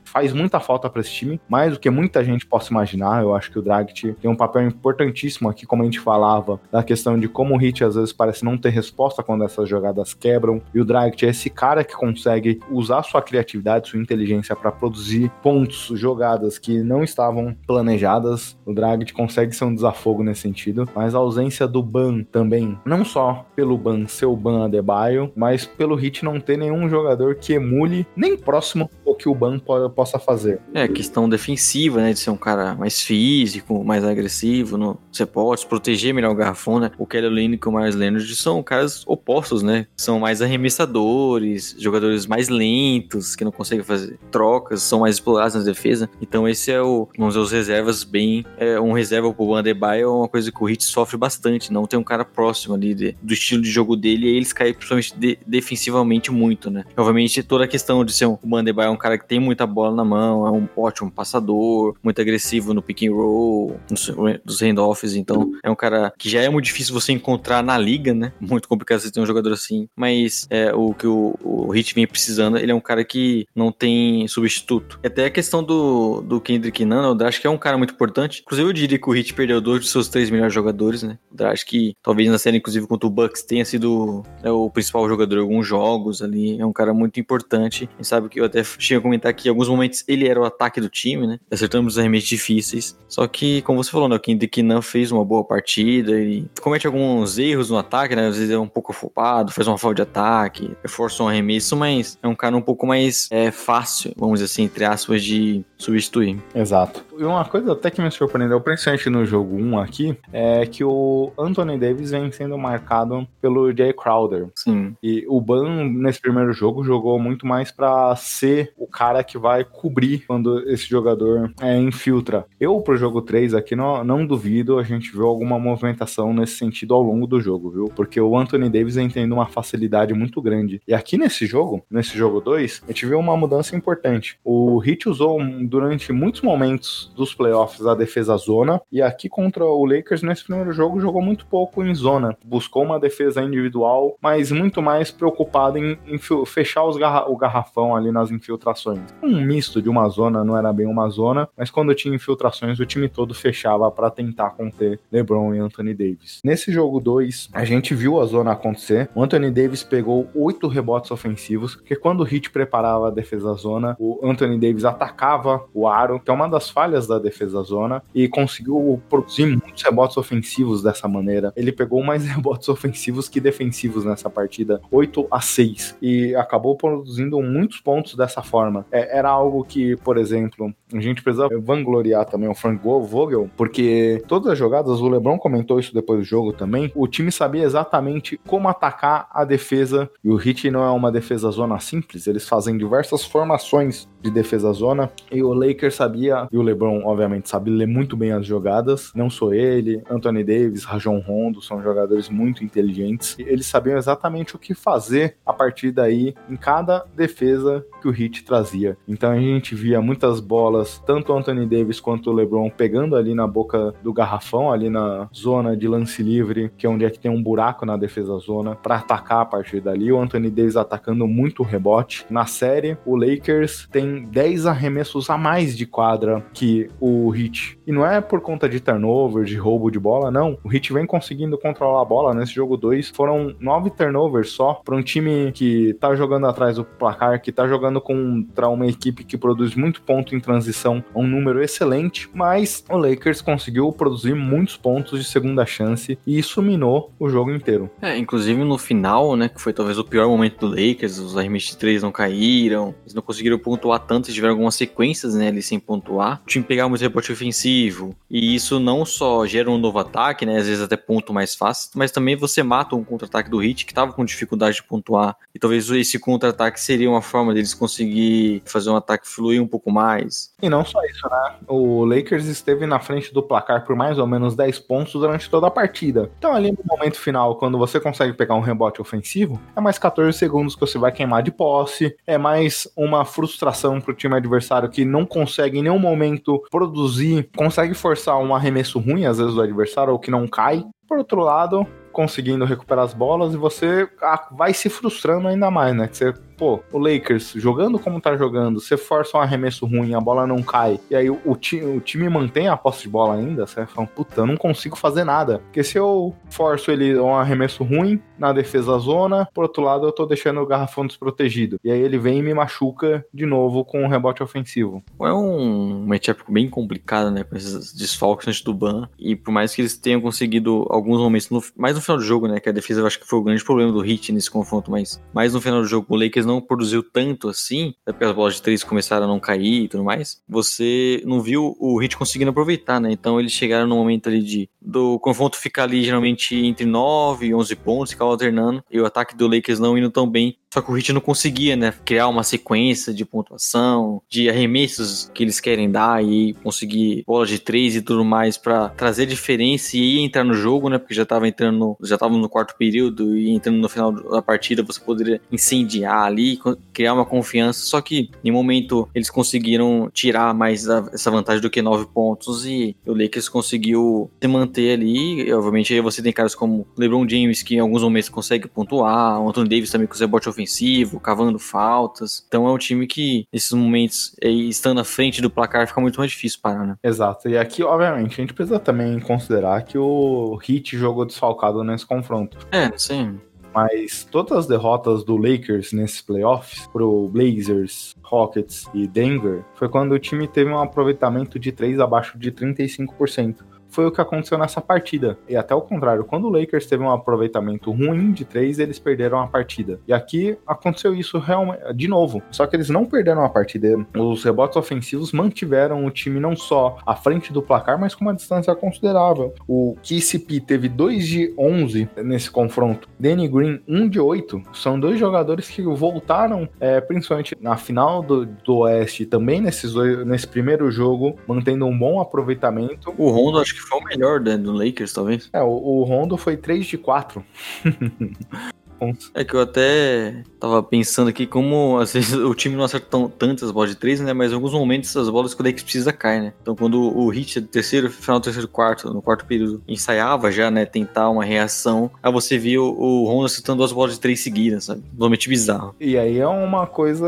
faz muita falta para esse time, mais do que muita gente possa imaginar. Eu acho que o Dragic tem um papel importantíssimo aqui, como a gente falava, da questão de como o Hit às vezes parece não ter resposta quando essas jogadas quebram. E o Dragic é esse cara que consegue usar sua criatividade, sua inteligência para produzir pontos, jogadas que não estavam planejadas. O Dragic consegue ser um desafogo nesse sentido, mas a ausência do Ban também, não só pelo Ban ser o Ban Adebayo, mas pelo Hit não ter nenhum jogador que emule nem próximo o que o Ban possa fazer. É, questão defensiva, né, de ser um cara mais físico, mais agressivo, no, você pode proteger melhor o garrafão, né? O Kelly Lane e o Myers Leonard são caras opostos, né? São mais arremessadores, jogadores mais lentos, que não conseguem fazer trocas, são mais explorados na defesa. Então esse é o, vamos dizer, os reservas bem, é, um reserva pro Ban Adebayo é uma coisa que o Hit sofre bastante, não tem um cara próximo ali de, do estilo de jogo dele e eles caem principalmente de, defensivamente muito, né? Obviamente toda a questão de ser um, o Bandebaio é um cara que tem muita bola na mão, é um ótimo passador, muito agressivo no pick and roll, nos, dos handoffs, então é um cara que já é muito difícil você encontrar na liga, né? Muito complicado você ter um jogador assim, mas é o que o, o Hit vem precisando, ele é um cara que não tem substituto. Até a questão do, do Kendrick Nunn, eu acho que é um cara muito importante. Inclusive eu diria que o Hit perdeu dois dos seus três melhores jogadores, né? Eu acho que talvez na série, inclusive contra o Bucks, tenha sido é, o principal jogador em alguns jogos ali, é um cara muito importante. A gente sabe que eu até cheguei a comentar que em alguns momentos ele era o ataque do time, né? Acertamos os arremessos difíceis. Só que, como você falou, né? O Kendrick não fez uma boa partida, ele comete alguns erros no ataque, né? Às vezes é um pouco afobado, faz uma falta de ataque, força um arremesso, mas é um cara um pouco mais é, fácil, vamos dizer assim, entre aspas, de substituir. Exato. E uma coisa até que me surpreendeu, principalmente no jogo 1 aqui, é que o Anthony Davis vem sendo marcado pelo Jay Crowder. Sim. E o Ban, nesse primeiro jogo, jogou muito mais para ser o cara que vai cobrir quando esse jogador é, infiltra. Eu, pro jogo 3 aqui, não, não duvido a gente ver alguma movimentação nesse sentido ao longo do jogo, viu? Porque o Anthony Davis vem tendo uma facilidade muito grande. E aqui nesse jogo, nesse jogo 2, a gente viu uma mudança importante. O Heat usou durante muitos momentos dos playoffs a defesa zona, e aqui contra o Lakers, nesse primeiro jogo, jogou muito pouco em zona. Buscou uma defesa individual, mas muito mais preocupado em, em fechar garra o garrafão ali nas infiltrações. Um misto de uma zona, não era bem uma zona, mas quando tinha infiltrações, o time todo fechava para tentar conter LeBron e Anthony Davis. Nesse jogo 2, a gente viu a zona acontecer. O Anthony Davis pegou oito rebotes ofensivos, porque quando o Heat preparava a defesa zona, o Anthony Davis atacava o aro, que é uma das falhas da defesa zona, e conseguiu produzir muitos rebotes ofensivos dessa maneira. Ele pegou mais (laughs) rebotes ofensivos que defensivos nessa partida, 8 a 6, e acabou produzindo muitos pontos dessa forma. É, era algo que, por exemplo, a gente precisa vangloriar também o Frank Vogel, porque todas as jogadas, o LeBron comentou isso depois do jogo também, o time sabia exatamente como atacar a defesa, e o Heat não é uma defesa zona simples, eles fazem diversas formações de defesa zona, e o Lakers sabia, e o LeBron obviamente sabe ler muito bem as jogadas, não sou ele, Anthony Davis, Rajon Rondo, são jogadores muito inteligentes, eles sabiam exatamente o que fazer a partir daí em cada defesa que o Heat trazia. Então a gente via muitas bolas, tanto o Anthony Davis quanto o LeBron pegando ali na boca do garrafão, ali na zona de lance livre, que é onde é que tem um buraco na defesa zona, para atacar a partir dali. O Anthony Davis atacando muito rebote. Na série, o Lakers tem 10 arremessos a mais de quadra que o Heat. E não é por conta de turnover, de roubo de bola, não. O Heat vem conseguindo controlar a bola. Nesse jogo 2 foram 9 turnovers só para um time que tá jogando atrás do placar, que tá jogando com contra uma equipe que produz muito ponto em transição, um número excelente, mas o Lakers conseguiu produzir muitos pontos de segunda chance e isso minou o jogo inteiro. É, inclusive no final, né, que foi talvez o pior momento do Lakers, os arremessos de três não caíram, eles não conseguiram pontuar tanto, tiveram algumas sequências, né, ali sem pontuar. O time pegava muito rebote ofensivo, e isso não só gera um novo ataque, né, às vezes até ponto mais fácil, mas também você mata um contra-ataque do Heat que tava com dificuldade de pontuar, e talvez esse contra-ataque seria uma forma deles conseguir fazer um ataque fluir um pouco mais. E não só isso, né, o Lakers esteve na frente do placar por mais ou menos 10 pontos durante toda a partida. Então ali no momento final, quando você consegue pegar um rebote ofensivo, é mais 14 segundos que você vai queimar de posse, é mais uma frustração pro time adversário que não consegue em nenhum momento produzir, consegue forçar um arremesso ruim, às vezes, do adversário, ou que não cai. Por outro lado, conseguindo recuperar as bolas e você ah, vai se frustrando ainda mais, né? Que você pô, o Lakers jogando como tá jogando, você força um arremesso ruim, a bola não cai, e aí o, o, ti, o time mantém a posse de bola ainda, você vai falar, puta, eu não consigo fazer nada. Porque se eu forço ele um arremesso ruim na defesa zona, por outro lado eu tô deixando o garrafão desprotegido. E aí ele vem e me machuca de novo com um rebote ofensivo. É um matchup bem complicado, né, com esses desfalques antes do ban, e por mais que eles tenham conseguido alguns momentos, no, mais no final do jogo, né, que a defesa eu acho que foi o grande problema do Heat nesse confronto, mas mais no final do jogo o Lakers não produziu tanto assim, até porque as bolas de três começaram a não cair e tudo mais, você não viu o Heat conseguindo aproveitar, né? Então eles chegaram no momento ali de do confronto ficar ali geralmente entre 9 e 11 pontos, ficava alternando, e o ataque do Lakers não indo tão bem só que o Heat não conseguia, né, criar uma sequência de pontuação, de arremessos que eles querem dar e conseguir bola de três e tudo mais para trazer diferença e entrar no jogo, né, porque já tava entrando, já tava no quarto período e entrando no final da partida, você poderia incendiar ali, criar uma confiança. Só que em momento eles conseguiram tirar mais essa vantagem do que nove pontos e o Lakers conseguiu se manter ali. E, obviamente aí você tem caras como LeBron James que em alguns momentos consegue pontuar, o Anthony Davis também com o rebote ofensivo ofensivo, cavando faltas. Então é um time que, nesses momentos, estando à frente do placar, fica muito mais difícil parar, né? Exato. E aqui, obviamente, a gente precisa também considerar que o Heat jogou desfalcado nesse confronto. É, sim. Mas todas as derrotas do Lakers nesses playoffs pro Blazers, Rockets e Denver foi quando o time teve um aproveitamento de 3 abaixo de 35% foi o que aconteceu nessa partida. E até o contrário, quando o Lakers teve um aproveitamento ruim de três, eles perderam a partida. E aqui aconteceu isso realmente de novo. Só que eles não perderam a partida. Os rebotes ofensivos mantiveram o time não só à frente do placar, mas com uma distância considerável. O KCP teve 2 de 11 nesse confronto. Danny Green, 1 um de 8. São dois jogadores que voltaram, é, principalmente na final do, do Oeste, também nesses dois, nesse primeiro jogo, mantendo um bom aproveitamento. O Rondo acho que foi o melhor do Lakers, talvez. É, o, o Rondo foi 3 de 4. (laughs) É que eu até tava pensando aqui como às vezes o time não acerta tão, tantas bolas de três, né? Mas em alguns momentos as bolas que o Lakers precisa cair, né? Então quando o Hit do terceiro, final do terceiro quarto, no quarto período, ensaiava já, né? Tentar uma reação, aí você viu o Rondo acertando duas bolas de três seguidas, sabe? Totalmente bizarro. E aí é uma coisa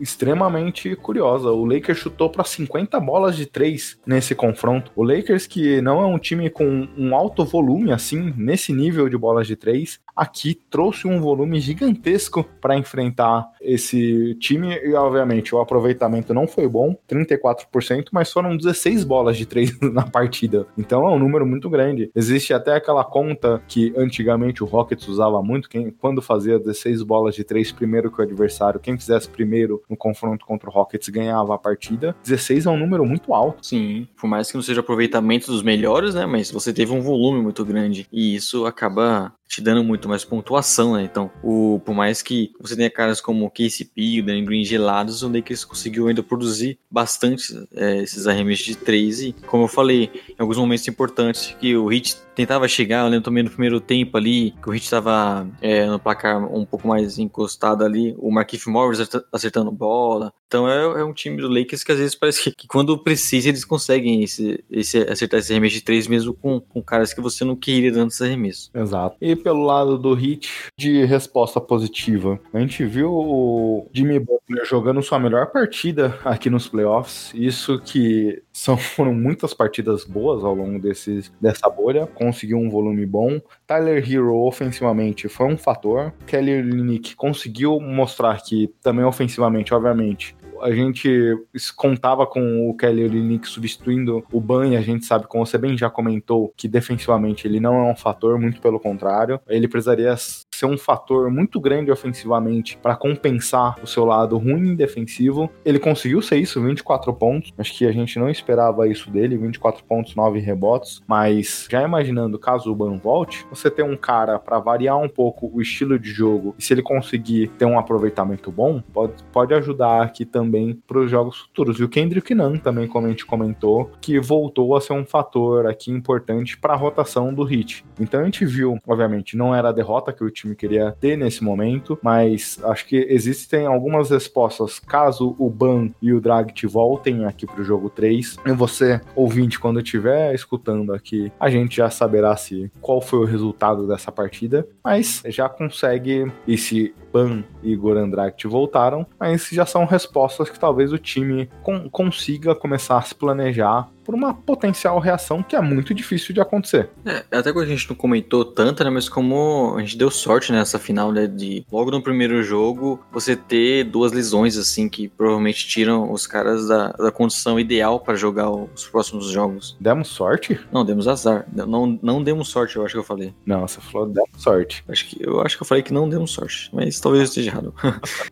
extremamente curiosa. O Lakers chutou para 50 bolas de três nesse confronto. O Lakers, que não é um time com um alto volume assim, nesse nível de bolas de três, aqui trouxe um volume gigantesco para enfrentar esse time e, obviamente, o aproveitamento não foi bom, 34%, mas foram 16 bolas de três (laughs) na partida. Então é um número muito grande. Existe até aquela conta que antigamente o Rockets usava muito, quem, quando fazia 16 bolas de três primeiro que o adversário, quem fizesse primeiro no confronto contra o Rockets ganhava a partida. 16 é um número muito alto. Sim, por mais que não seja aproveitamento dos melhores, né, mas você teve um volume muito grande e isso acaba te dando muito mais pontuação, né? Então, o, por mais que você tenha caras como o KCP, o Danny Green gelados, o Lakers conseguiu ainda produzir bastante é, esses arremessos de três e, como eu falei, em alguns momentos importantes que o Heat tentava chegar, eu lembro também no primeiro tempo ali, que o Heat estava é, no placar um pouco mais encostado ali, o Marquinhos Morris acertando bola. Então é, é, um time do Lakers que às vezes parece que, que quando precisa eles conseguem esse, esse, acertar esse arremesso de três mesmo com, com caras que você não queria dando esse arremesso. Exato. E pelo lado do Heat, de resposta positiva, a gente viu o Jimmy Butler jogando sua melhor partida aqui nos playoffs, isso que são, (laughs) foram muitas partidas boas ao longo desses, dessa bolha, conseguiu um volume bom. Tyler Hero ofensivamente foi um fator. Kelly Olynyk conseguiu mostrar que também ofensivamente, obviamente, a gente contava com o Kelly Olynyk substituindo o Ban, e a gente sabe, como você bem já comentou, que defensivamente ele não é um fator, muito pelo contrário. Ele precisaria ser um fator muito grande ofensivamente para compensar o seu lado ruim defensivo. Ele conseguiu ser isso, 24 pontos. Acho que a gente não esperava isso dele, 24 pontos, 9 rebotes. Mas já imaginando, caso o Ban volte, você tem um cara para variar um pouco o estilo de jogo, e se ele conseguir ter um aproveitamento bom, pode, pode ajudar aqui também para os jogos futuros. E o Kendrick Nunn também, como a gente comentou, que voltou a ser um fator aqui importante para a rotação do Hit. Então a gente viu, obviamente, não era a derrota que o queria ter nesse momento, mas acho que existem algumas respostas caso o Ban e o Dragt voltem aqui para o jogo 3. E você, ouvinte, quando estiver escutando aqui, a gente já saberá se qual foi o resultado dessa partida, mas já consegue, e se Ban e Goran Dragic voltaram, mas já são respostas que talvez o time consiga começar a se planejar por uma potencial reação que é muito difícil de acontecer. É, até que a gente não comentou tanto, né? Mas como a gente deu sorte nessa final, né? De logo no primeiro jogo você ter duas lesões, assim, que provavelmente tiram os caras da, da condição ideal para jogar os próximos jogos. Demos sorte? Não, demos azar. Não, não demos sorte, eu acho que eu falei. Não, você falou demos sorte. Acho que, eu acho que eu falei que não demos sorte, mas talvez eu esteja errado.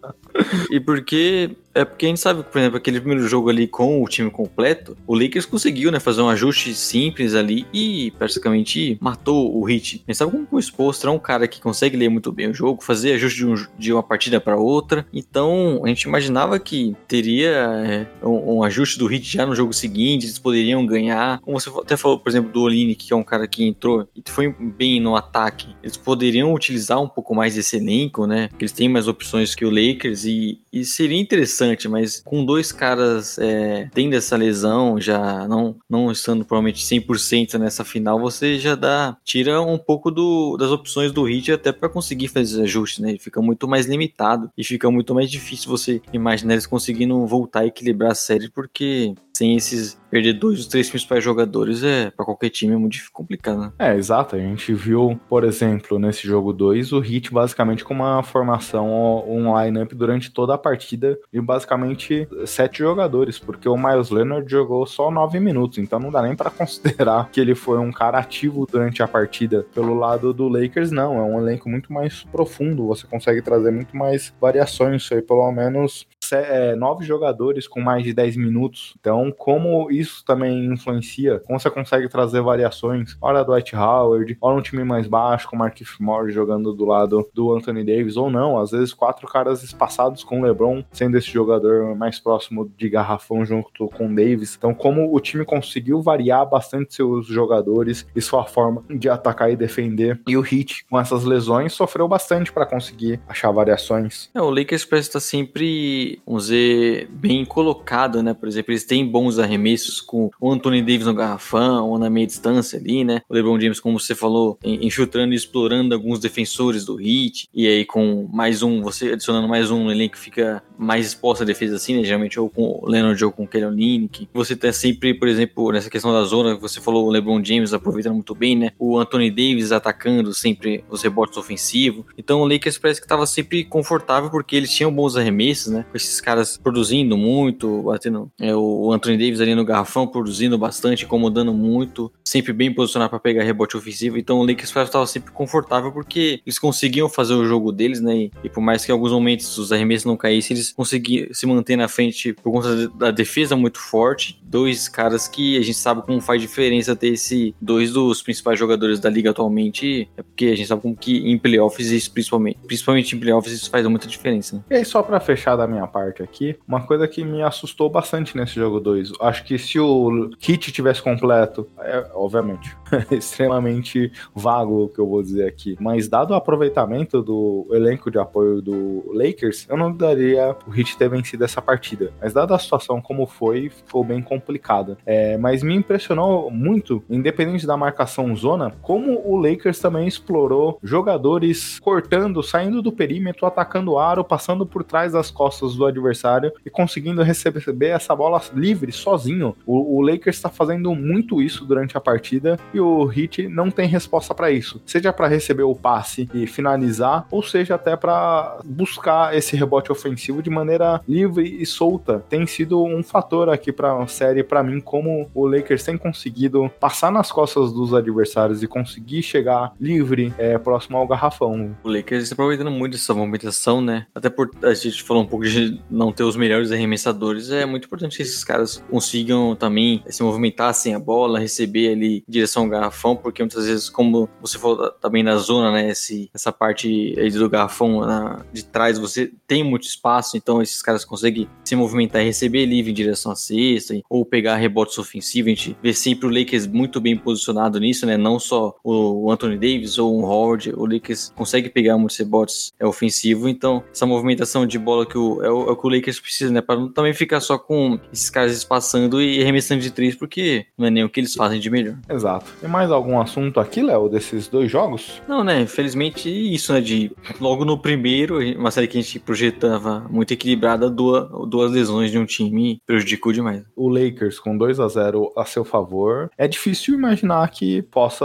(laughs) e porque é porque a gente sabe, por exemplo, aquele primeiro jogo ali com o time completo, o Lakers conseguiu, né, fazer um ajuste simples ali e praticamente matou o Hit. A gente sabe como o Exposto é um cara que consegue ler muito bem o jogo, fazer ajuste de, um, de uma partida para outra. Então, a gente imaginava que teria é, um, um, ajuste do Hit já no jogo seguinte, eles poderiam ganhar. Como você até falou, por exemplo, do Olini, que é um cara que entrou e foi bem no ataque. Eles poderiam utilizar um pouco mais desse elenco, né? Porque eles têm mais opções que o Lakers e, e seria interessante interessante, mas com dois caras é, tendo essa lesão, já não, não estando provavelmente 100% nessa final, você já dá, tira um pouco do, das opções do Hit até para conseguir fazer ajustes, né? Ele fica muito mais limitado e fica muito mais difícil você imaginar eles conseguindo voltar e equilibrar a série, porque sem esses perder dois dos três principais jogadores é para qualquer time é muito complicado, né? É, exato. A gente viu, por exemplo, nesse jogo 2, o Hit basicamente com uma formação, um lineup durante toda a partida e basicamente sete jogadores, porque o Miles Leonard jogou só nove minutos, então não dá nem para (laughs) considerar que ele foi um cara ativo durante a partida. Pelo lado do Lakers, não, é um elenco muito mais profundo, você consegue trazer muito mais variações, aí pelo menos é, nove jogadores com mais de 10 minutos. Então, como isso também influencia, como você consegue trazer variações, hora Dwight Howard, hora um time mais baixo, com o Marquinhos Morris jogando do lado do Anthony Davis, ou não, às vezes quatro caras espaçados com o LeBron, sendo esse jogador mais próximo de garrafão junto com o Davis. Então, como o time conseguiu variar bastante seus jogadores e sua forma de atacar e defender, e o Heat, com essas lesões, sofreu bastante para conseguir achar variações. É, o Lakers parece estar sempre vamos dizer, bem colocado, né? Por exemplo, eles têm bons arremessos com o Anthony Davis no garrafão, na meia distância ali, né? O LeBron James, como você falou, infiltrando e explorando alguns defensores do Heat, e aí com mais um, você adicionando mais um no elenco fica mais exposto à defesa assim, né? Geralmente ou com o Leonard ou com o Kelly Olynyk. Você tá sempre, por exemplo, nessa questão da zona, você falou o LeBron James aproveitando muito bem, né? O Anthony Davis atacando sempre os rebotes ofensivos. Então o Lakers parece que estava sempre confortável porque eles tinham bons arremessos, né? Esses caras produzindo muito, batendo é, o Anthony Davis ali no garrafão produzindo bastante, incomodando muito, sempre bem posicionado para pegar rebote ofensivo. Então o Lakers estava sempre confortável porque eles conseguiam fazer o jogo deles, né? E, e por mais que em alguns momentos os arremessos não caíssem, eles conseguir se manter na frente por conta da defesa muito forte. Dois caras que a gente sabe como faz diferença ter esse dois dos principais jogadores da liga atualmente. É porque a gente sabe como que em playoffs isso principalmente, principalmente em playoffs isso faz muita diferença. Né? E aí só para fechar da minha parte aqui, uma coisa que me assustou bastante nesse jogo 2. Acho que se o kit tivesse completo, é, obviamente, (laughs) extremamente vago o que eu vou dizer aqui, mas dado o aproveitamento do elenco de apoio do Lakers, eu não daria o Heat ter vencido essa partida. Mas dada a situação como foi, ficou bem complicada. É, mas me impressionou muito, independente da marcação zona, como o Lakers também explorou jogadores cortando, saindo do perímetro, atacando o aro, passando por trás das costas do adversário e conseguindo receber essa bola livre, sozinho. O, o Lakers está fazendo muito isso durante a partida partida e o Heat não tem resposta para isso. Seja para receber o passe e finalizar, ou seja até para buscar esse rebote ofensivo de maneira livre e solta. Tem sido um fator aqui para a série para mim como o Lakers tem conseguido passar nas costas dos adversários e conseguir chegar livre é, próximo ao garrafão. O Lakers está aproveitando muito essa movimentação, né? Até por a gente falou um pouco de não ter os melhores arremessadores, é muito importante que esses caras consigam também se movimentar sem a bola, receber ali direção ao garrafão, porque muitas vezes, como você falou também na zona, né? Esse, essa parte aí do garrafão na, de trás, você tem muito espaço, então esses caras conseguem se movimentar e receber livre em direção à cesta, ou pegar rebotes ofensivos. A gente vê sempre o Lakers muito bem posicionado nisso, né? Não só o Anthony Davis ou o Howard, o Lakers consegue pegar muitos rebotes é, ofensivo, então essa movimentação de bola que o, é, o, é o que o Lakers precisa, né? Para não também ficar só com esses caras espaçando e arremessando de três, porque não é nem o que eles fazem de melhor. Exato. Tem mais algum assunto aqui, Léo, desses dois jogos? Não, né? Infelizmente, isso, né? De logo no primeiro, uma série que a gente projetava muito equilibrada, duas, duas lesões de um time prejudicou demais. O Lakers com 2 a 0 a seu favor. É difícil imaginar que possa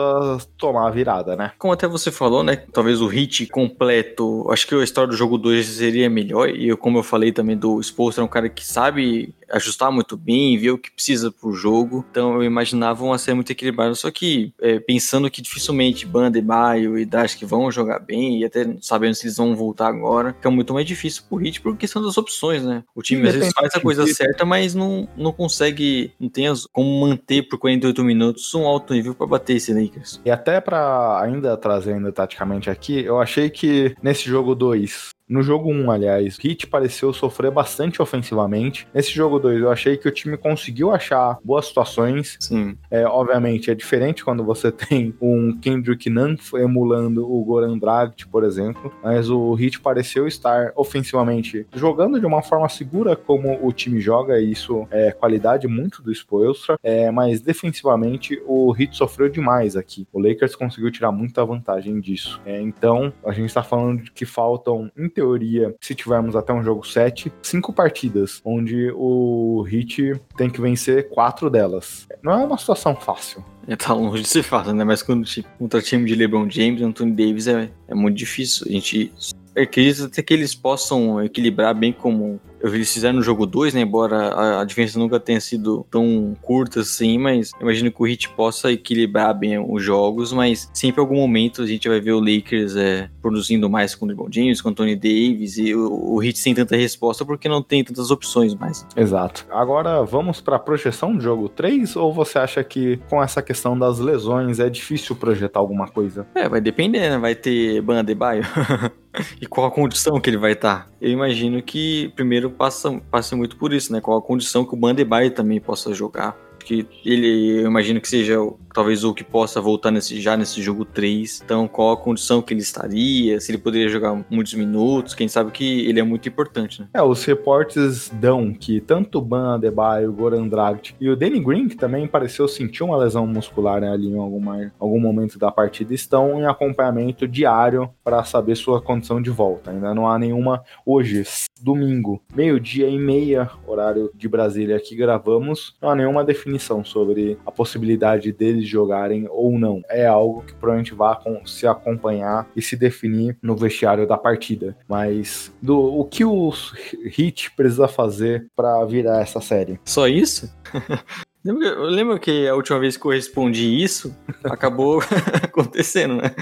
tomar a virada, né? Como até você falou, né? Talvez o hit completo. Acho que a história do jogo 2 seria melhor. E eu, como eu falei também do Spolstra, é um cara que sabe ajustar muito bem, ver o que precisa pro jogo. Então eu imaginava uma série muito equilibrada. Só que é, pensando que dificilmente Banda e Baio e Dash que vão jogar bem, e até sabendo se eles vão voltar agora, fica muito mais difícil pro Hit por questão das opções, né? O time às vezes faz a coisa certa, mas não, não consegue, não tem como manter por 48 minutos um alto nível para bater esse Lakers. E até para ainda trazendo taticamente aqui, eu achei que nesse jogo 2 no jogo 1, aliás, o Heat pareceu sofrer bastante ofensivamente. Nesse jogo 2, eu achei que o time conseguiu achar boas situações. Sim. É, obviamente, é diferente quando você (laughs) tem um Kendrick Nunn emulando o Goran Dragic, por exemplo. Mas o Heat pareceu estar ofensivamente jogando de uma forma segura como o time joga. E isso é qualidade muito do Spoelstra. É, mas defensivamente, o Heat sofreu demais aqui. O Lakers conseguiu tirar muita vantagem disso. É, então, a gente está falando de que faltam teoria, se tivermos até um jogo 7, cinco partidas, onde o Heat tem que vencer quatro delas. Não é uma situação fácil. É, tá longe de ser fácil, né? Mas quando contra time de LeBron James, Anthony Davis é, é muito difícil. A gente acredita até que eles possam equilibrar bem como eles fizeram no jogo 2, né? Embora a, a diferença nunca tenha sido tão curta assim, mas imagino que o Heat possa equilibrar bem os jogos, mas sempre em algum momento a gente vai ver o Lakers é, produzindo mais com o LeBron James, com o Tony Davis, e o, o Heat sem tanta resposta porque não tem tantas opções mais. Exato. Agora vamos para a projeção do jogo 3, ou você acha que com essa questão das lesões é difícil projetar alguma coisa? É, vai depender, né? Vai ter Banda de Baio. (laughs) e qual a condição que ele vai estar? Tá? Eu imagino que primeiro passa, passa muito por isso, né? Qual a condição que o Bandebay também possa jogar que ele, eu imagino que seja talvez o que possa voltar nesse, já nesse jogo 3. Então, qual a condição que ele estaria, se ele poderia jogar muitos minutos, quem sabe que ele é muito importante, né? É, os reportes dão que tanto o Ban Adebayo, o Goran Dragic e o Danny Green, que também pareceu sentir uma lesão muscular né, ali em alguma, algum momento da partida, estão em acompanhamento diário para saber sua condição de volta. Ainda não há nenhuma hoje, domingo, meio-dia e meia, horário de Brasília que gravamos, não há nenhuma definição sobre a possibilidade deles jogarem ou não. É algo que provavelmente vai se acompanhar e se definir no vestiário da partida. Mas do o que o Hit precisa fazer para virar essa série? Só isso? (laughs) Eu lembro que a última vez que eu respondi isso, (laughs) acabou (laughs) acontecendo, né?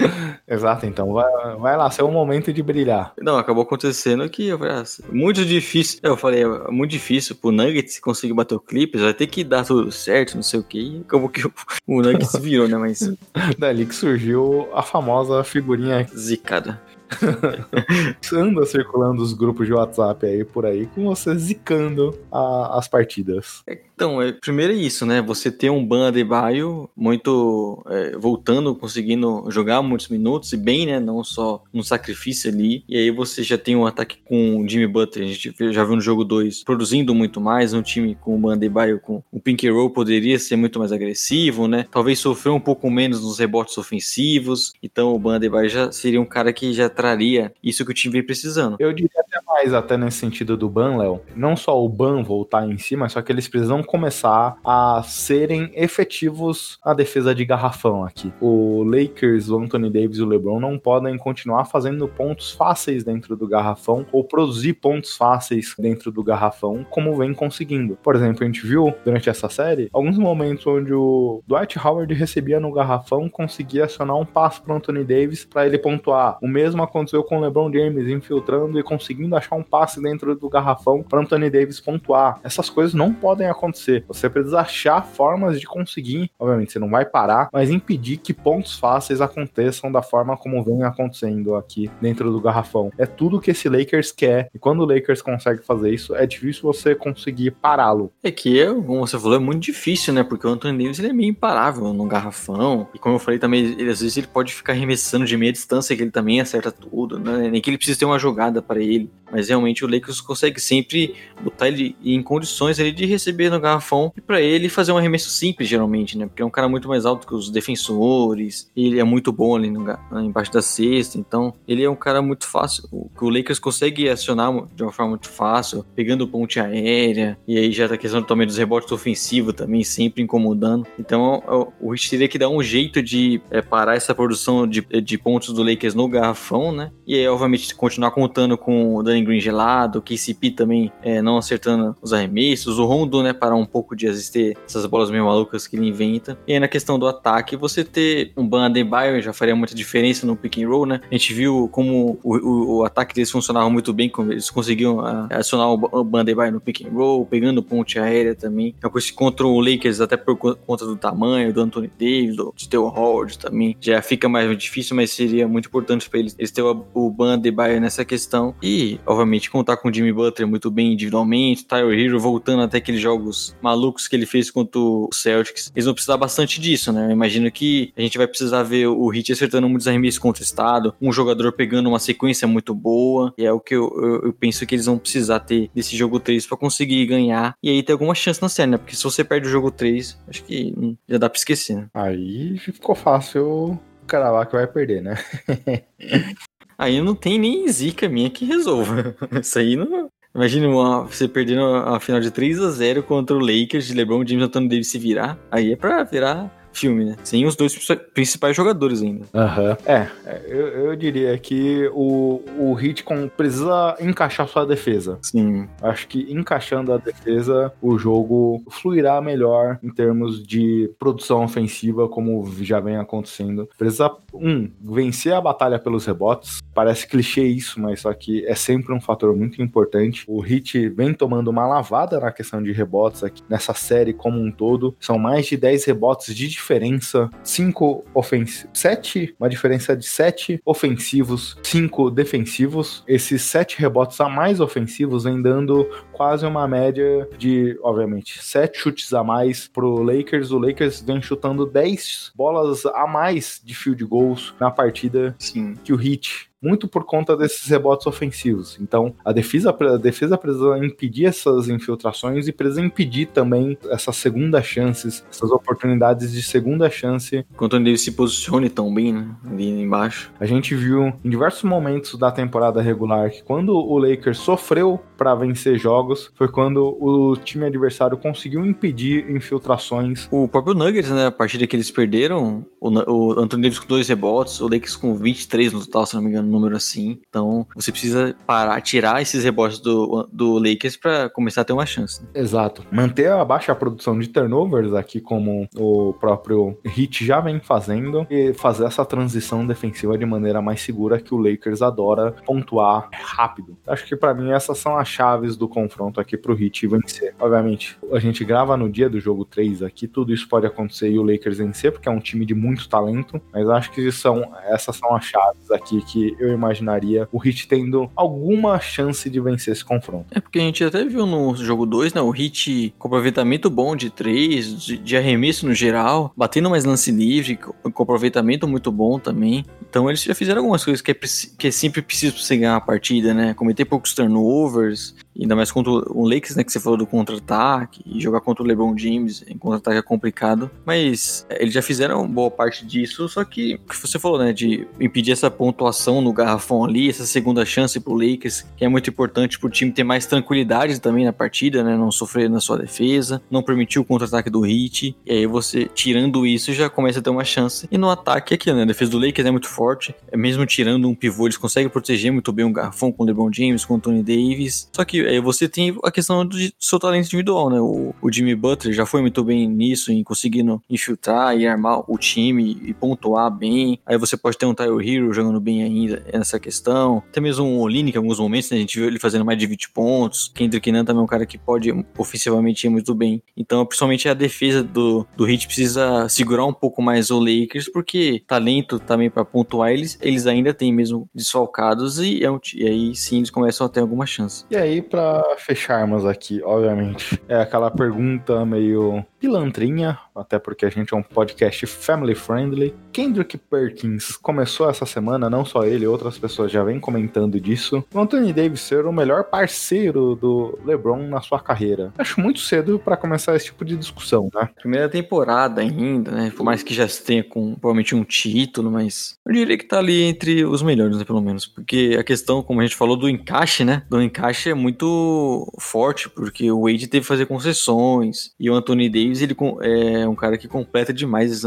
Exato, então vai, vai lá, seu momento de brilhar. Não, acabou acontecendo que eu falei, ah, muito difícil. Eu falei, é muito difícil pro Nuggets conseguir bater o Clippers, vai ter que dar tudo certo, não sei o que. Acabou que (laughs) o Nuggets virou, né? Mas. Dali que surgiu a famosa figurinha zicada. (laughs) Anda circulando os grupos de WhatsApp aí por aí com você zicando a, as partidas. Então, é, primeiro é isso, né? Você ter um Ban Adebayo muito é, voltando, conseguindo jogar muitos minutos e bem, né? Não só um sacrifício ali. E aí você já tem um ataque com o Jimmy Butler, a gente já viu no jogo 2, produzindo muito mais. Um time com o Ban Adebayo com o Pink Roll poderia ser muito mais agressivo, né? Talvez sofrer um pouco menos nos rebotes ofensivos. Então o Ban Adebayo já seria um cara que já traria isso que o time vem precisando. Eu diria até mais até nesse sentido do ban, Léo. Não só o ban voltar em si, mas só que eles precisam começar a serem efetivos na defesa de garrafão aqui. O Lakers, o Anthony Davis e o LeBron não podem continuar fazendo pontos fáceis dentro do garrafão ou produzir pontos fáceis dentro do garrafão, como vem conseguindo. Por exemplo, a gente viu durante essa série alguns momentos onde o Dwight Howard recebia no garrafão, conseguia acionar um passo para Anthony Davis para ele pontuar. O mesmo aconteceu com o LeBron James infiltrando e conseguindo achar um passe dentro do garrafão para Anthony Davis pontuar. Essas coisas não podem acontecer. Você precisa achar formas de conseguir, obviamente você não vai parar, mas impedir que pontos fáceis aconteçam da forma como vem acontecendo aqui dentro do garrafão. É tudo que esse Lakers quer. E quando o Lakers consegue fazer isso, é difícil você conseguir pará-lo. É que, como você falou, é muito difícil, né? Porque o Anthony Davis ele é meio imparável no garrafão. E como eu falei também, ele, às vezes ele pode ficar arremessando de meia distância, que ele também acerta tudo, né? Nem que ele precise ter uma jogada para ele. Mas realmente o Lakers consegue sempre botar ele em condições ali de receber no garrafão e para ele fazer um arremesso simples, geralmente, né? Porque é um cara muito mais alto que os defensores, ele é muito bom ali no, embaixo da cesta, então ele é um cara muito fácil. Que o Lakers consegue acionar de uma forma muito fácil, pegando ponte aérea, e aí já tá a questão também dos rebotes ofensivos também, sempre incomodando. Então o, o Heat teria que dar um jeito de é, parar essa produção de, de pontos do Lakers no garrafão, né? E aí, obviamente, continuar contando com o Danny Green gelado, o KCP também é, não acertando os arremessos, o Rondo, né, parar um pouco de existir essas bolas meio malucas que ele inventa. E aí, na questão do ataque, você ter um Ban Adebayo já faria muita diferença no pick and roll, né? A gente viu como o, o, o ataque deles funcionava muito bem, como eles conseguiam uh, acionar o Ban Adebayo no pick and roll, pegando ponte aérea também. É uma coisa que contra o Lakers, até por conta do tamanho do Anthony Davis, do Theo Howard também, já fica mais difícil, mas seria muito importante para eles, eles ter o, o Ban Adebayo nessa questão. E, obviamente, contar com o Jimmy Butler muito bem individualmente, Tyler Hero voltando até aqueles jogos malucos que ele fez contra o Celtics. Eles vão precisar bastante disso, né? Eu imagino que a gente vai precisar ver o Heat acertando muitos arremessos contestados, um jogador pegando uma sequência muito boa, e é o que eu, eu, eu penso que eles vão precisar ter desse jogo 3 para conseguir ganhar, e aí ter alguma chance na série, né? Porque se você perde o jogo 3, acho que hum, já dá pra esquecer, né? Aí ficou fácil cravar que vai perder, né? (laughs) aí não tem nem zica minha que resolva. (laughs) Isso aí não. Imagina uma, você perdendo a final de 3 a 0 contra o Lakers de LeBron James Antônio Davis se virar. Aí é pra virar filme, né? Sem os dois principais jogadores ainda. Aham. Uhum. É, eu, eu diria que o, o Hitcom precisa encaixar sua defesa. Sim. Acho que encaixando a defesa, o jogo fluirá melhor em termos de produção ofensiva, como já vem acontecendo. Precisa, um, vencer a batalha pelos rebotes. Parece clichê isso, mas só que é sempre um fator muito importante. O Hit vem tomando uma lavada na questão de rebotes aqui nessa série como um todo. São mais de 10 rebotes de diferença, cinco ofensivos, sete, uma diferença de sete ofensivos, cinco defensivos. Esses sete rebotes a mais ofensivos vem dando quase uma média de, obviamente, sete chutes a mais pro Lakers. O Lakers vem chutando 10 bolas a mais de field goals na partida Sim. que o Heat muito por conta desses rebotes ofensivos. Então, a defesa, a defesa precisa impedir essas infiltrações e precisa impedir também essas segundas chances, essas oportunidades de segunda chance. Enquanto ele se posicione tão bem, né? Ali embaixo. A gente viu em diversos momentos da temporada regular que quando o Lakers sofreu para vencer jogos foi quando o time adversário conseguiu impedir infiltrações. O próprio Nuggets, né? A partida que eles perderam, o, o Anthony Davis com dois rebotes, o Lakers com 23 no total, se não me engano número assim. Então você precisa parar, tirar esses rebotes do, do Lakers para começar a ter uma chance. Né? Exato. Manter a baixa produção de turnovers aqui, como o próprio Heat já vem fazendo, e fazer essa transição defensiva de maneira mais segura que o Lakers adora pontuar rápido. Acho que para mim essas são as chaves do confronto aqui pro Heat vencer. Obviamente, a gente grava no dia do jogo 3 aqui, tudo isso pode acontecer e o Lakers vencer, porque é um time de muito talento, mas acho que são essas são as chaves aqui que eu imaginaria o Heat tendo alguma chance de vencer esse confronto. É porque a gente até viu no jogo 2, né? O Heat com aproveitamento bom de 3, de, de, arremesso no geral, batendo mais lance livre, com aproveitamento muito bom também. Então eles já fizeram algumas coisas que é, que é sempre preciso pra você ganhar a partida, né? Cometer poucos turnovers, Ainda mais contra o Lakers, né? Que você falou do contra-ataque. E jogar contra o LeBron James em contra-ataque é complicado. Mas é, eles já fizeram boa parte disso. Só que, o que você falou, né? De impedir essa pontuação no garrafão ali, essa segunda chance pro Lakers, que é muito importante pro time ter mais tranquilidade também na partida, né? Não sofrer na sua defesa, não permitir o contra-ataque do Heat. E aí você, tirando isso, já começa a ter uma chance. E no ataque aqui, né? A defesa do Lakers é muito forte. É mesmo tirando um pivô, eles conseguem proteger muito bem o garrafão com o LeBron James, com o Tony Davis. Só que aí você tem a questão do seu talento individual, né? O, o Jimmy Butler já foi muito bem nisso, em conseguindo infiltrar e armar o time e pontuar bem. Aí você pode ter um Tyler Hero jogando bem ainda nessa questão. Até mesmo um Olinick em alguns momentos, né? A gente viu ele fazendo mais de 20 pontos. Kendrick Nunn também é um cara que pode ofensivamente ir muito bem. Então, principalmente a defesa do, do Heat precisa segurar um pouco mais o Lakers, porque talento também para pontuar eles, eles ainda têm mesmo desfalcados e, é um, e aí sim eles começam a ter alguma chance. E aí, para fecharmos aqui, obviamente, é aquela pergunta meio pilantrinha, até porque a gente é um podcast family friendly. Kendrick Perkins começou essa semana, não só ele, outras pessoas já vêm comentando disso. O Anthony Davis ser o melhor parceiro do LeBron na sua carreira. Acho muito cedo para começar esse tipo de discussão, né? Primeira temporada ainda, né? Por mais que já tenha com provavelmente um título, mas eu diria que tá ali entre os melhores, né, pelo menos. Porque a questão, como a gente falou, do encaixe, né? Do encaixe é muito forte, porque o Wade teve que fazer concessões e o Anthony Davis, ele é um cara que completa demais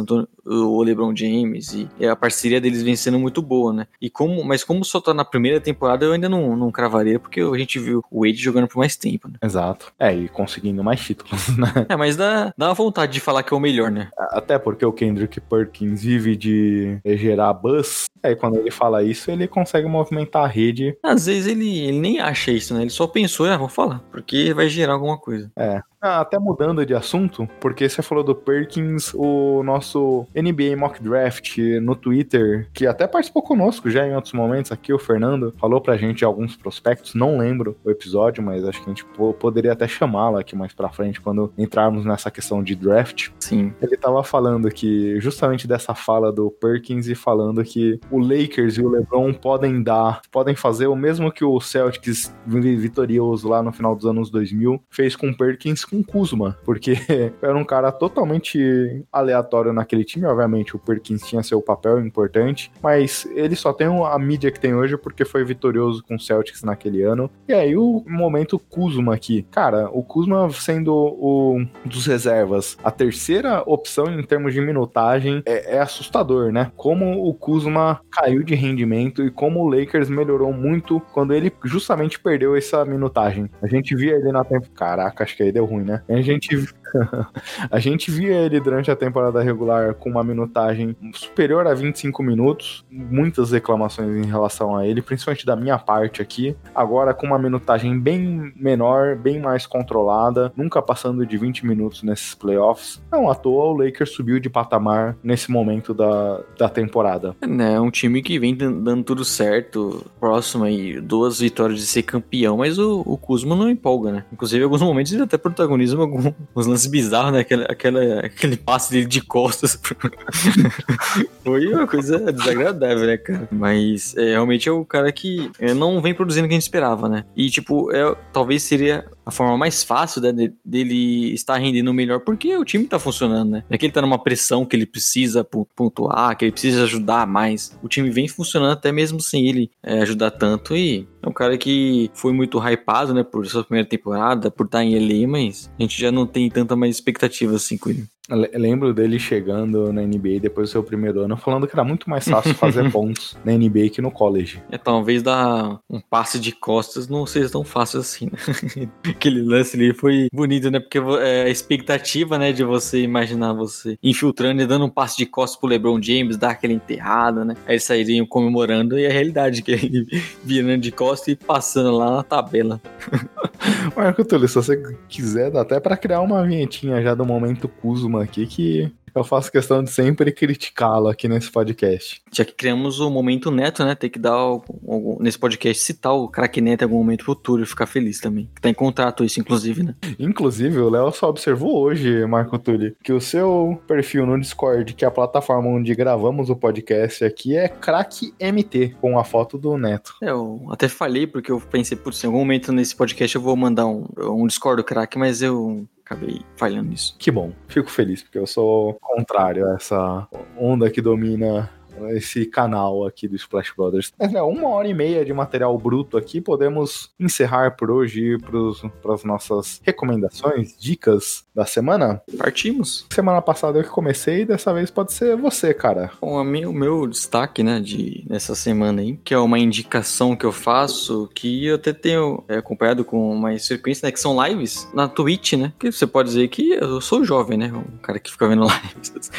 o LeBron James e a parceria deles vem sendo muito boa, né? E como, mas como só tá na primeira temporada, eu ainda não, não cravaria, porque a gente viu o Wade jogando por mais tempo, né? Exato. É, e conseguindo mais títulos, (laughs) né? É, mas dá, dá uma vontade de falar que é o melhor, né? Até porque o Kendrick Perkins vive de gerar buzz. Aí quando ele fala isso, ele consegue movimentar a rede. Às vezes ele, ele nem acha isso, né? Ele só pensou, ah, vou falar, porque vai gerar alguma coisa. É. Ah, até mudando de assunto, porque você falou do Perkins, o nosso NBA Mock Draft no Twitter, que até participou conosco já em outros momentos aqui, o Fernando, falou pra gente alguns prospectos, não lembro o episódio, mas acho que a gente poderia até chamá-lo aqui mais pra frente quando entrarmos nessa questão de draft. Sim. Ele tava falando que, justamente dessa fala do Perkins e falando que o Lakers e o LeBron podem dar, podem fazer o mesmo que o Celtics vitorioso lá no final dos anos 2000 fez com o Perkins com Kuzma, porque (laughs) era um cara totalmente aleatório naquele time. Obviamente, o Perkins tinha seu papel importante, mas ele só tem a mídia que tem hoje porque foi vitorioso com o Celtics naquele ano. E aí, o momento Kuzma aqui. Cara, o Kuzma sendo o dos reservas, a terceira opção em termos de minutagem é, é assustador, né? Como o Kuzma caiu de rendimento e como o Lakers melhorou muito quando ele justamente perdeu essa minutagem. A gente via ele na tempo. Caraca, acho que aí deu ruim, né? A gente, (laughs) a gente via ele durante a temporada regular com uma minutagem superior a 25 minutos, muitas reclamações em relação a ele, principalmente da minha parte aqui. Agora com uma minutagem bem menor, bem mais controlada, nunca passando de 20 minutos nesses playoffs. Não à toa o Lakers subiu de patamar nesse momento da, da temporada. É, né, um time que vem dando tudo certo, próximo aí, duas vitórias de ser campeão, mas o, o Kuzma não empolga, né? Inclusive, em alguns momentos ele até protagoniza alguns (laughs) lances bizarros, né? Aquele, aquela, aquele passe dele de costas. (laughs) Foi uma coisa desagradável, né, cara? Mas é, realmente é o cara que é, não vem produzindo o que a gente esperava, né? E, tipo, é, talvez seria a forma mais fácil né, dele estar rendendo melhor, porque o time tá funcionando, né? É que ele tá numa pressão que ele precisa pontuar, que ele precisa ajudar mais. O time vem funcionando até mesmo sem ele é, ajudar tanto e é um cara que foi muito hypado, né, por sua primeira temporada, por estar em LA, mas a gente já não tem tanta mais expectativa assim com ele. Lembro dele chegando na NBA depois do seu primeiro ano, falando que era muito mais fácil fazer (laughs) pontos na NBA que no college. É, talvez dar um passe de costas não seja tão fácil assim, né? (laughs) Aquele lance ali foi bonito, né? Porque é, a expectativa, né, de você imaginar você infiltrando e dando um passe de costas pro LeBron James, dar aquela enterrada, né? Aí eles sairiam comemorando e a realidade que ele (laughs) virando de costas e passando lá na tabela. (laughs) Marco Túlio, se você quiser, dá até pra criar uma vinhetinha já do momento Kuzma aqui que Eu faço questão de sempre criticá-lo aqui nesse podcast. Já que criamos o momento neto, né? Tem que dar algum, nesse podcast citar o craque neto em algum momento futuro e ficar feliz também. Tá em contrato isso, inclusive, né? Inclusive, o Léo só observou hoje, Marco Tulli, que o seu perfil no Discord, que é a plataforma onde gravamos o podcast aqui, é craque MT, com a foto do Neto. É, eu até falei porque eu pensei, putz, em algum momento nesse podcast eu vou mandar um, um Discord do craque, mas eu acabei falhando nisso. Que bom, fico feliz, porque eu sou contrário a essa onda que domina esse canal aqui do Splash Brothers. Mas, né, uma hora e meia de material bruto aqui, podemos encerrar por hoje e para as nossas recomendações, dicas da semana. Partimos. Semana passada eu que comecei, dessa vez pode ser você, cara. Bom, o meu destaque, né, de nessa semana aí, que é uma indicação que eu faço, que eu até tenho é, acompanhado com mais frequência, né, que são lives na Twitch, né, que você pode dizer que eu sou jovem, né, um cara que fica vendo (laughs) lives.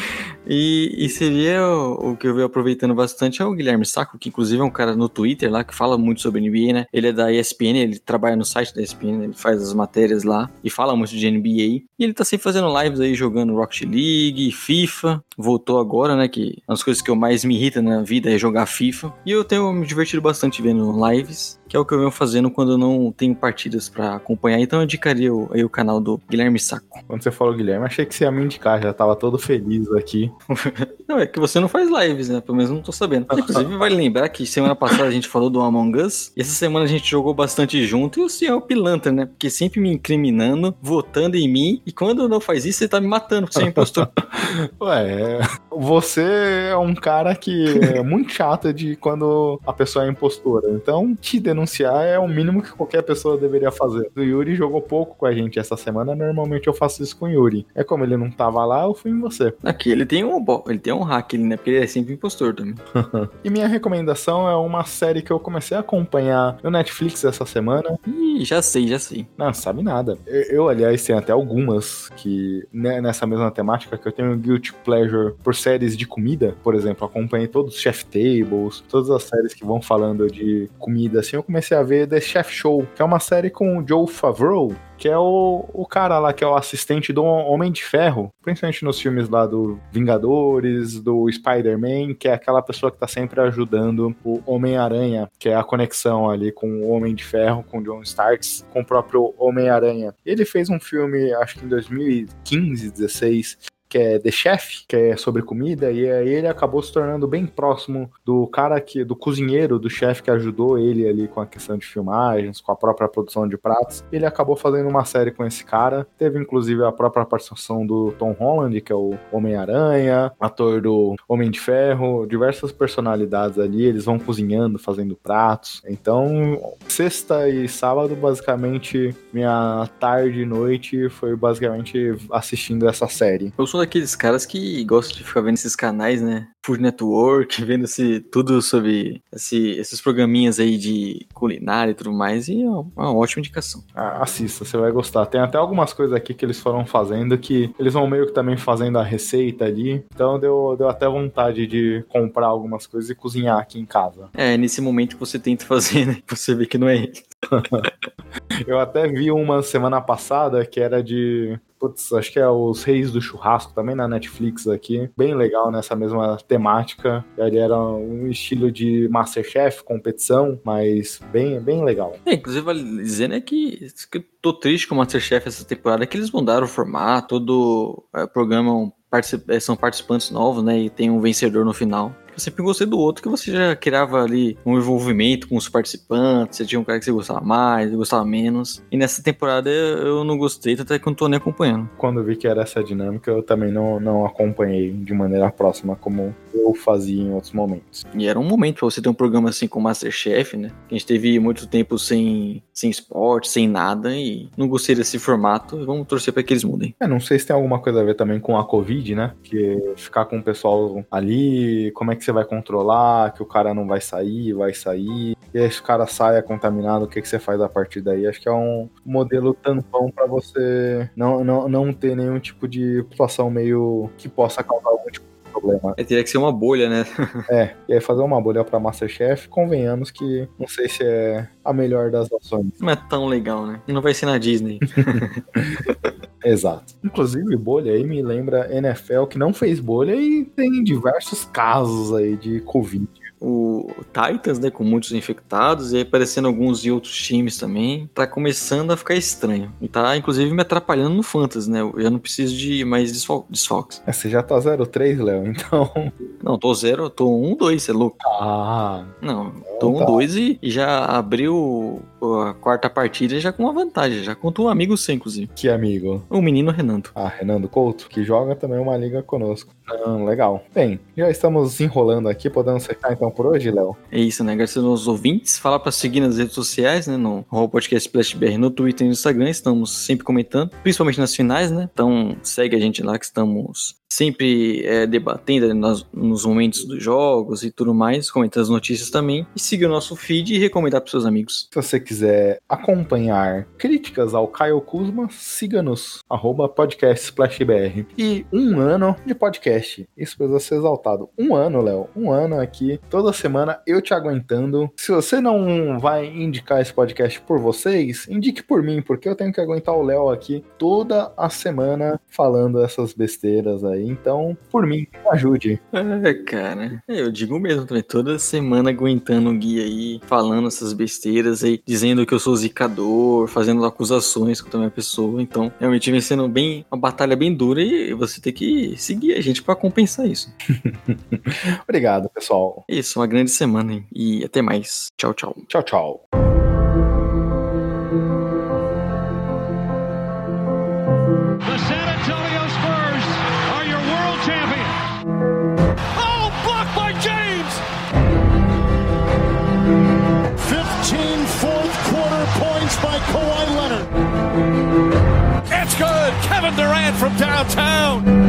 E, e seria o, o que eu venho aproveitando bastante é o Guilherme Sacco, que inclusive é um cara no Twitter lá que fala muito sobre NBA, né, ele é da ESPN, ele trabalha no site da ESPN, ele faz as matérias lá e fala muito de NBA, e ele tá sempre fazendo lives aí jogando Rocket League, FIFA, voltou agora, né? Que uma das coisas que eu mais me irrita na vida é jogar FIFA. E eu tenho me divertido bastante vendo lives, que é o que eu venho fazendo quando eu não tenho partidas pra acompanhar. Então eu indicaria o, aí o canal do Guilherme Saco. Quando você falou Guilherme, achei que você ia me indicar, já tava todo feliz aqui. (laughs) Não, é que você não faz lives, né? Pelo menos não tô sabendo. (laughs) Inclusive, vale lembrar que semana passada a gente falou do Among Us, e essa semana a gente jogou bastante junto, e o senhor é o pilantra, né? Porque sempre me incriminando, votando em mim, e quando não faz isso, você tá me matando, porque você é impostor. (laughs) Ué, você é um cara que é muito chato de quando a pessoa é impostora. Então, te denunciar é o mínimo que qualquer pessoa deveria fazer. O Yuri jogou pouco com a gente essa semana, normalmente eu faço isso com o Yuri. É como ele não tava lá, eu fui em você. Aqui, ele tem um ele tem um hack, né? Porque ele é sempre impostor também. (laughs) E minha recomendação é uma série que eu comecei a acompanhar no Netflix essa semana. Ih, já sei, já sei. Não, sabe nada. Eu, eu, aliás, tenho até algumas que né, nessa mesma temática que eu tenho guilty pleasure por séries de comida, por exemplo, acompanhei todos os Chef Tables, todas as séries que vão falando de comida, assim, eu comecei a ver The Chef Show, que é uma série com o Joe Favreau, que é o, o cara lá que é o assistente do Homem de Ferro, principalmente nos filmes lá do Vingadores, do Spider-Man, que é aquela pessoa que tá sempre ajudando o Homem-Aranha, que é a conexão ali com o Homem de Ferro, com o John Starks, com o próprio Homem-Aranha. Ele fez um filme, acho que em 2015, 16, que é The Chef, que é sobre comida, e aí ele acabou se tornando bem próximo do cara que, do cozinheiro, do chefe que ajudou ele ali com a questão de filmagens, com a própria produção de pratos. Ele acabou fazendo uma série com esse cara. Teve inclusive a própria participação do Tom Holland, que é o Homem-Aranha, ator do Homem de Ferro, diversas personalidades ali. Eles vão cozinhando, fazendo pratos. Então, sexta e sábado, basicamente, minha tarde e noite foi basicamente assistindo essa série. Eu sou daqueles caras que gostam de ficar vendo esses canais, né? Food Network, (laughs) vendo esse, tudo sobre esse- esses programinhas aí de culinária e tudo mais, e é uma ótima indicação. Ah, Assista, você vai gostar. Tem até algumas coisas aqui que eles foram fazendo que eles vão meio que também fazendo a receita ali. Então deu, deu até vontade de comprar algumas coisas e cozinhar aqui em casa. É, nesse momento que você tenta fazer, né? (laughs) Você vê que não é ele. (laughs) Eu até vi uma semana passada que era de. Putz, acho que é os Reis do Churrasco, também na Netflix aqui. Bem legal nessa mesma temática. Ele era um estilo de Masterchef, competição, mas bem, bem legal. É, inclusive, vale dizer, né, que, que tô triste com o Masterchef essa temporada, que eles mudaram o formato, todo é, programa são participantes novos, né, e tem um vencedor no final. Eu sempre gostei do outro, que você já criava ali um envolvimento com os participantes, você tinha um cara que você gostava mais, gostava menos. E nessa temporada eu não gostei, até que eu não tô nem acompanhando. Quando eu vi que era essa dinâmica, eu também não, não acompanhei de maneira próxima como eu fazia em outros momentos. E era um momento pra você ter um programa assim com o Masterchef, né? A gente teve muito tempo sem, sem esporte, sem nada, e não gostei desse formato. Vamos torcer pra que eles mudem. É, não sei se tem alguma coisa a ver também com a Covid, né? Que ficar com o pessoal ali, como é que você vai controlar, que o cara não vai sair, vai sair, e aí se o cara sai é contaminado, o que, que você faz a partir daí? Acho que é um modelo tampão pra você não, não, não ter nenhum tipo de situação meio que possa causar algum tipo problema. É, teria que ser uma bolha, né? (laughs) É, e aí fazer uma bolha pra Masterchef, convenhamos que não sei se é a melhor das opções. Não é tão legal, né? Não vai ser na Disney. (laughs) Exato. Inclusive, bolha aí me lembra NFL que não fez bolha e tem diversos casos aí de Covid. O Titans, né, com muitos infectados, e aí aparecendo alguns de outros times também, tá começando a ficar estranho. E tá, inclusive, me atrapalhando no Fantasy, né? Eu não preciso de mais desfal desfalques. É, você já tá 0-3, Léo, então. Não, tô zero, tô 1-2, você é louco. Ah, Não, tô tá. 1-2 e, e já abriu a quarta partida já com uma vantagem. Já contou um amigo seu, inclusive. que amigo. O menino Renando. Ah, Renando Couto, que joga também uma liga conosco. Ah, legal. Bem, já estamos enrolando aqui, podemos fechar então por hoje, Léo? É isso, né? Agradecer aos ouvintes. Falar pra seguir nas redes sociais, né? No Podcast Splash BR, no Twitter e no Instagram. Estamos sempre comentando, principalmente nas finais, né? Então segue a gente lá que estamos sempre é, debatendo nas- nos momentos dos jogos e tudo mais, comentando as notícias também. E siga o nosso feed e recomendar pros seus amigos. Se você quiser acompanhar críticas ao Caio Kuzma, siga-nos, arroba. E um ano de podcast. Isso precisa ser exaltado. Um ano, Léo. Um ano aqui, toda semana, eu te aguentando. Se você não vai indicar esse podcast por vocês, indique por mim, porque eu tenho que aguentar o Léo aqui toda a semana falando essas besteiras aí. Então, por mim, ajude. É, cara. É, Eu digo mesmo também, toda semana aguentando o guia aí, falando essas besteiras aí, dizendo que eu sou zicador, fazendo acusações contra a minha pessoa. Então, realmente vem sendo bem uma batalha bem dura e você tem que seguir a gente pra compensar isso. (laughs) Obrigado, pessoal. É Isso, uma grande semana hein? e até mais. Tchau, tchau. Tchau, tchau. from downtown.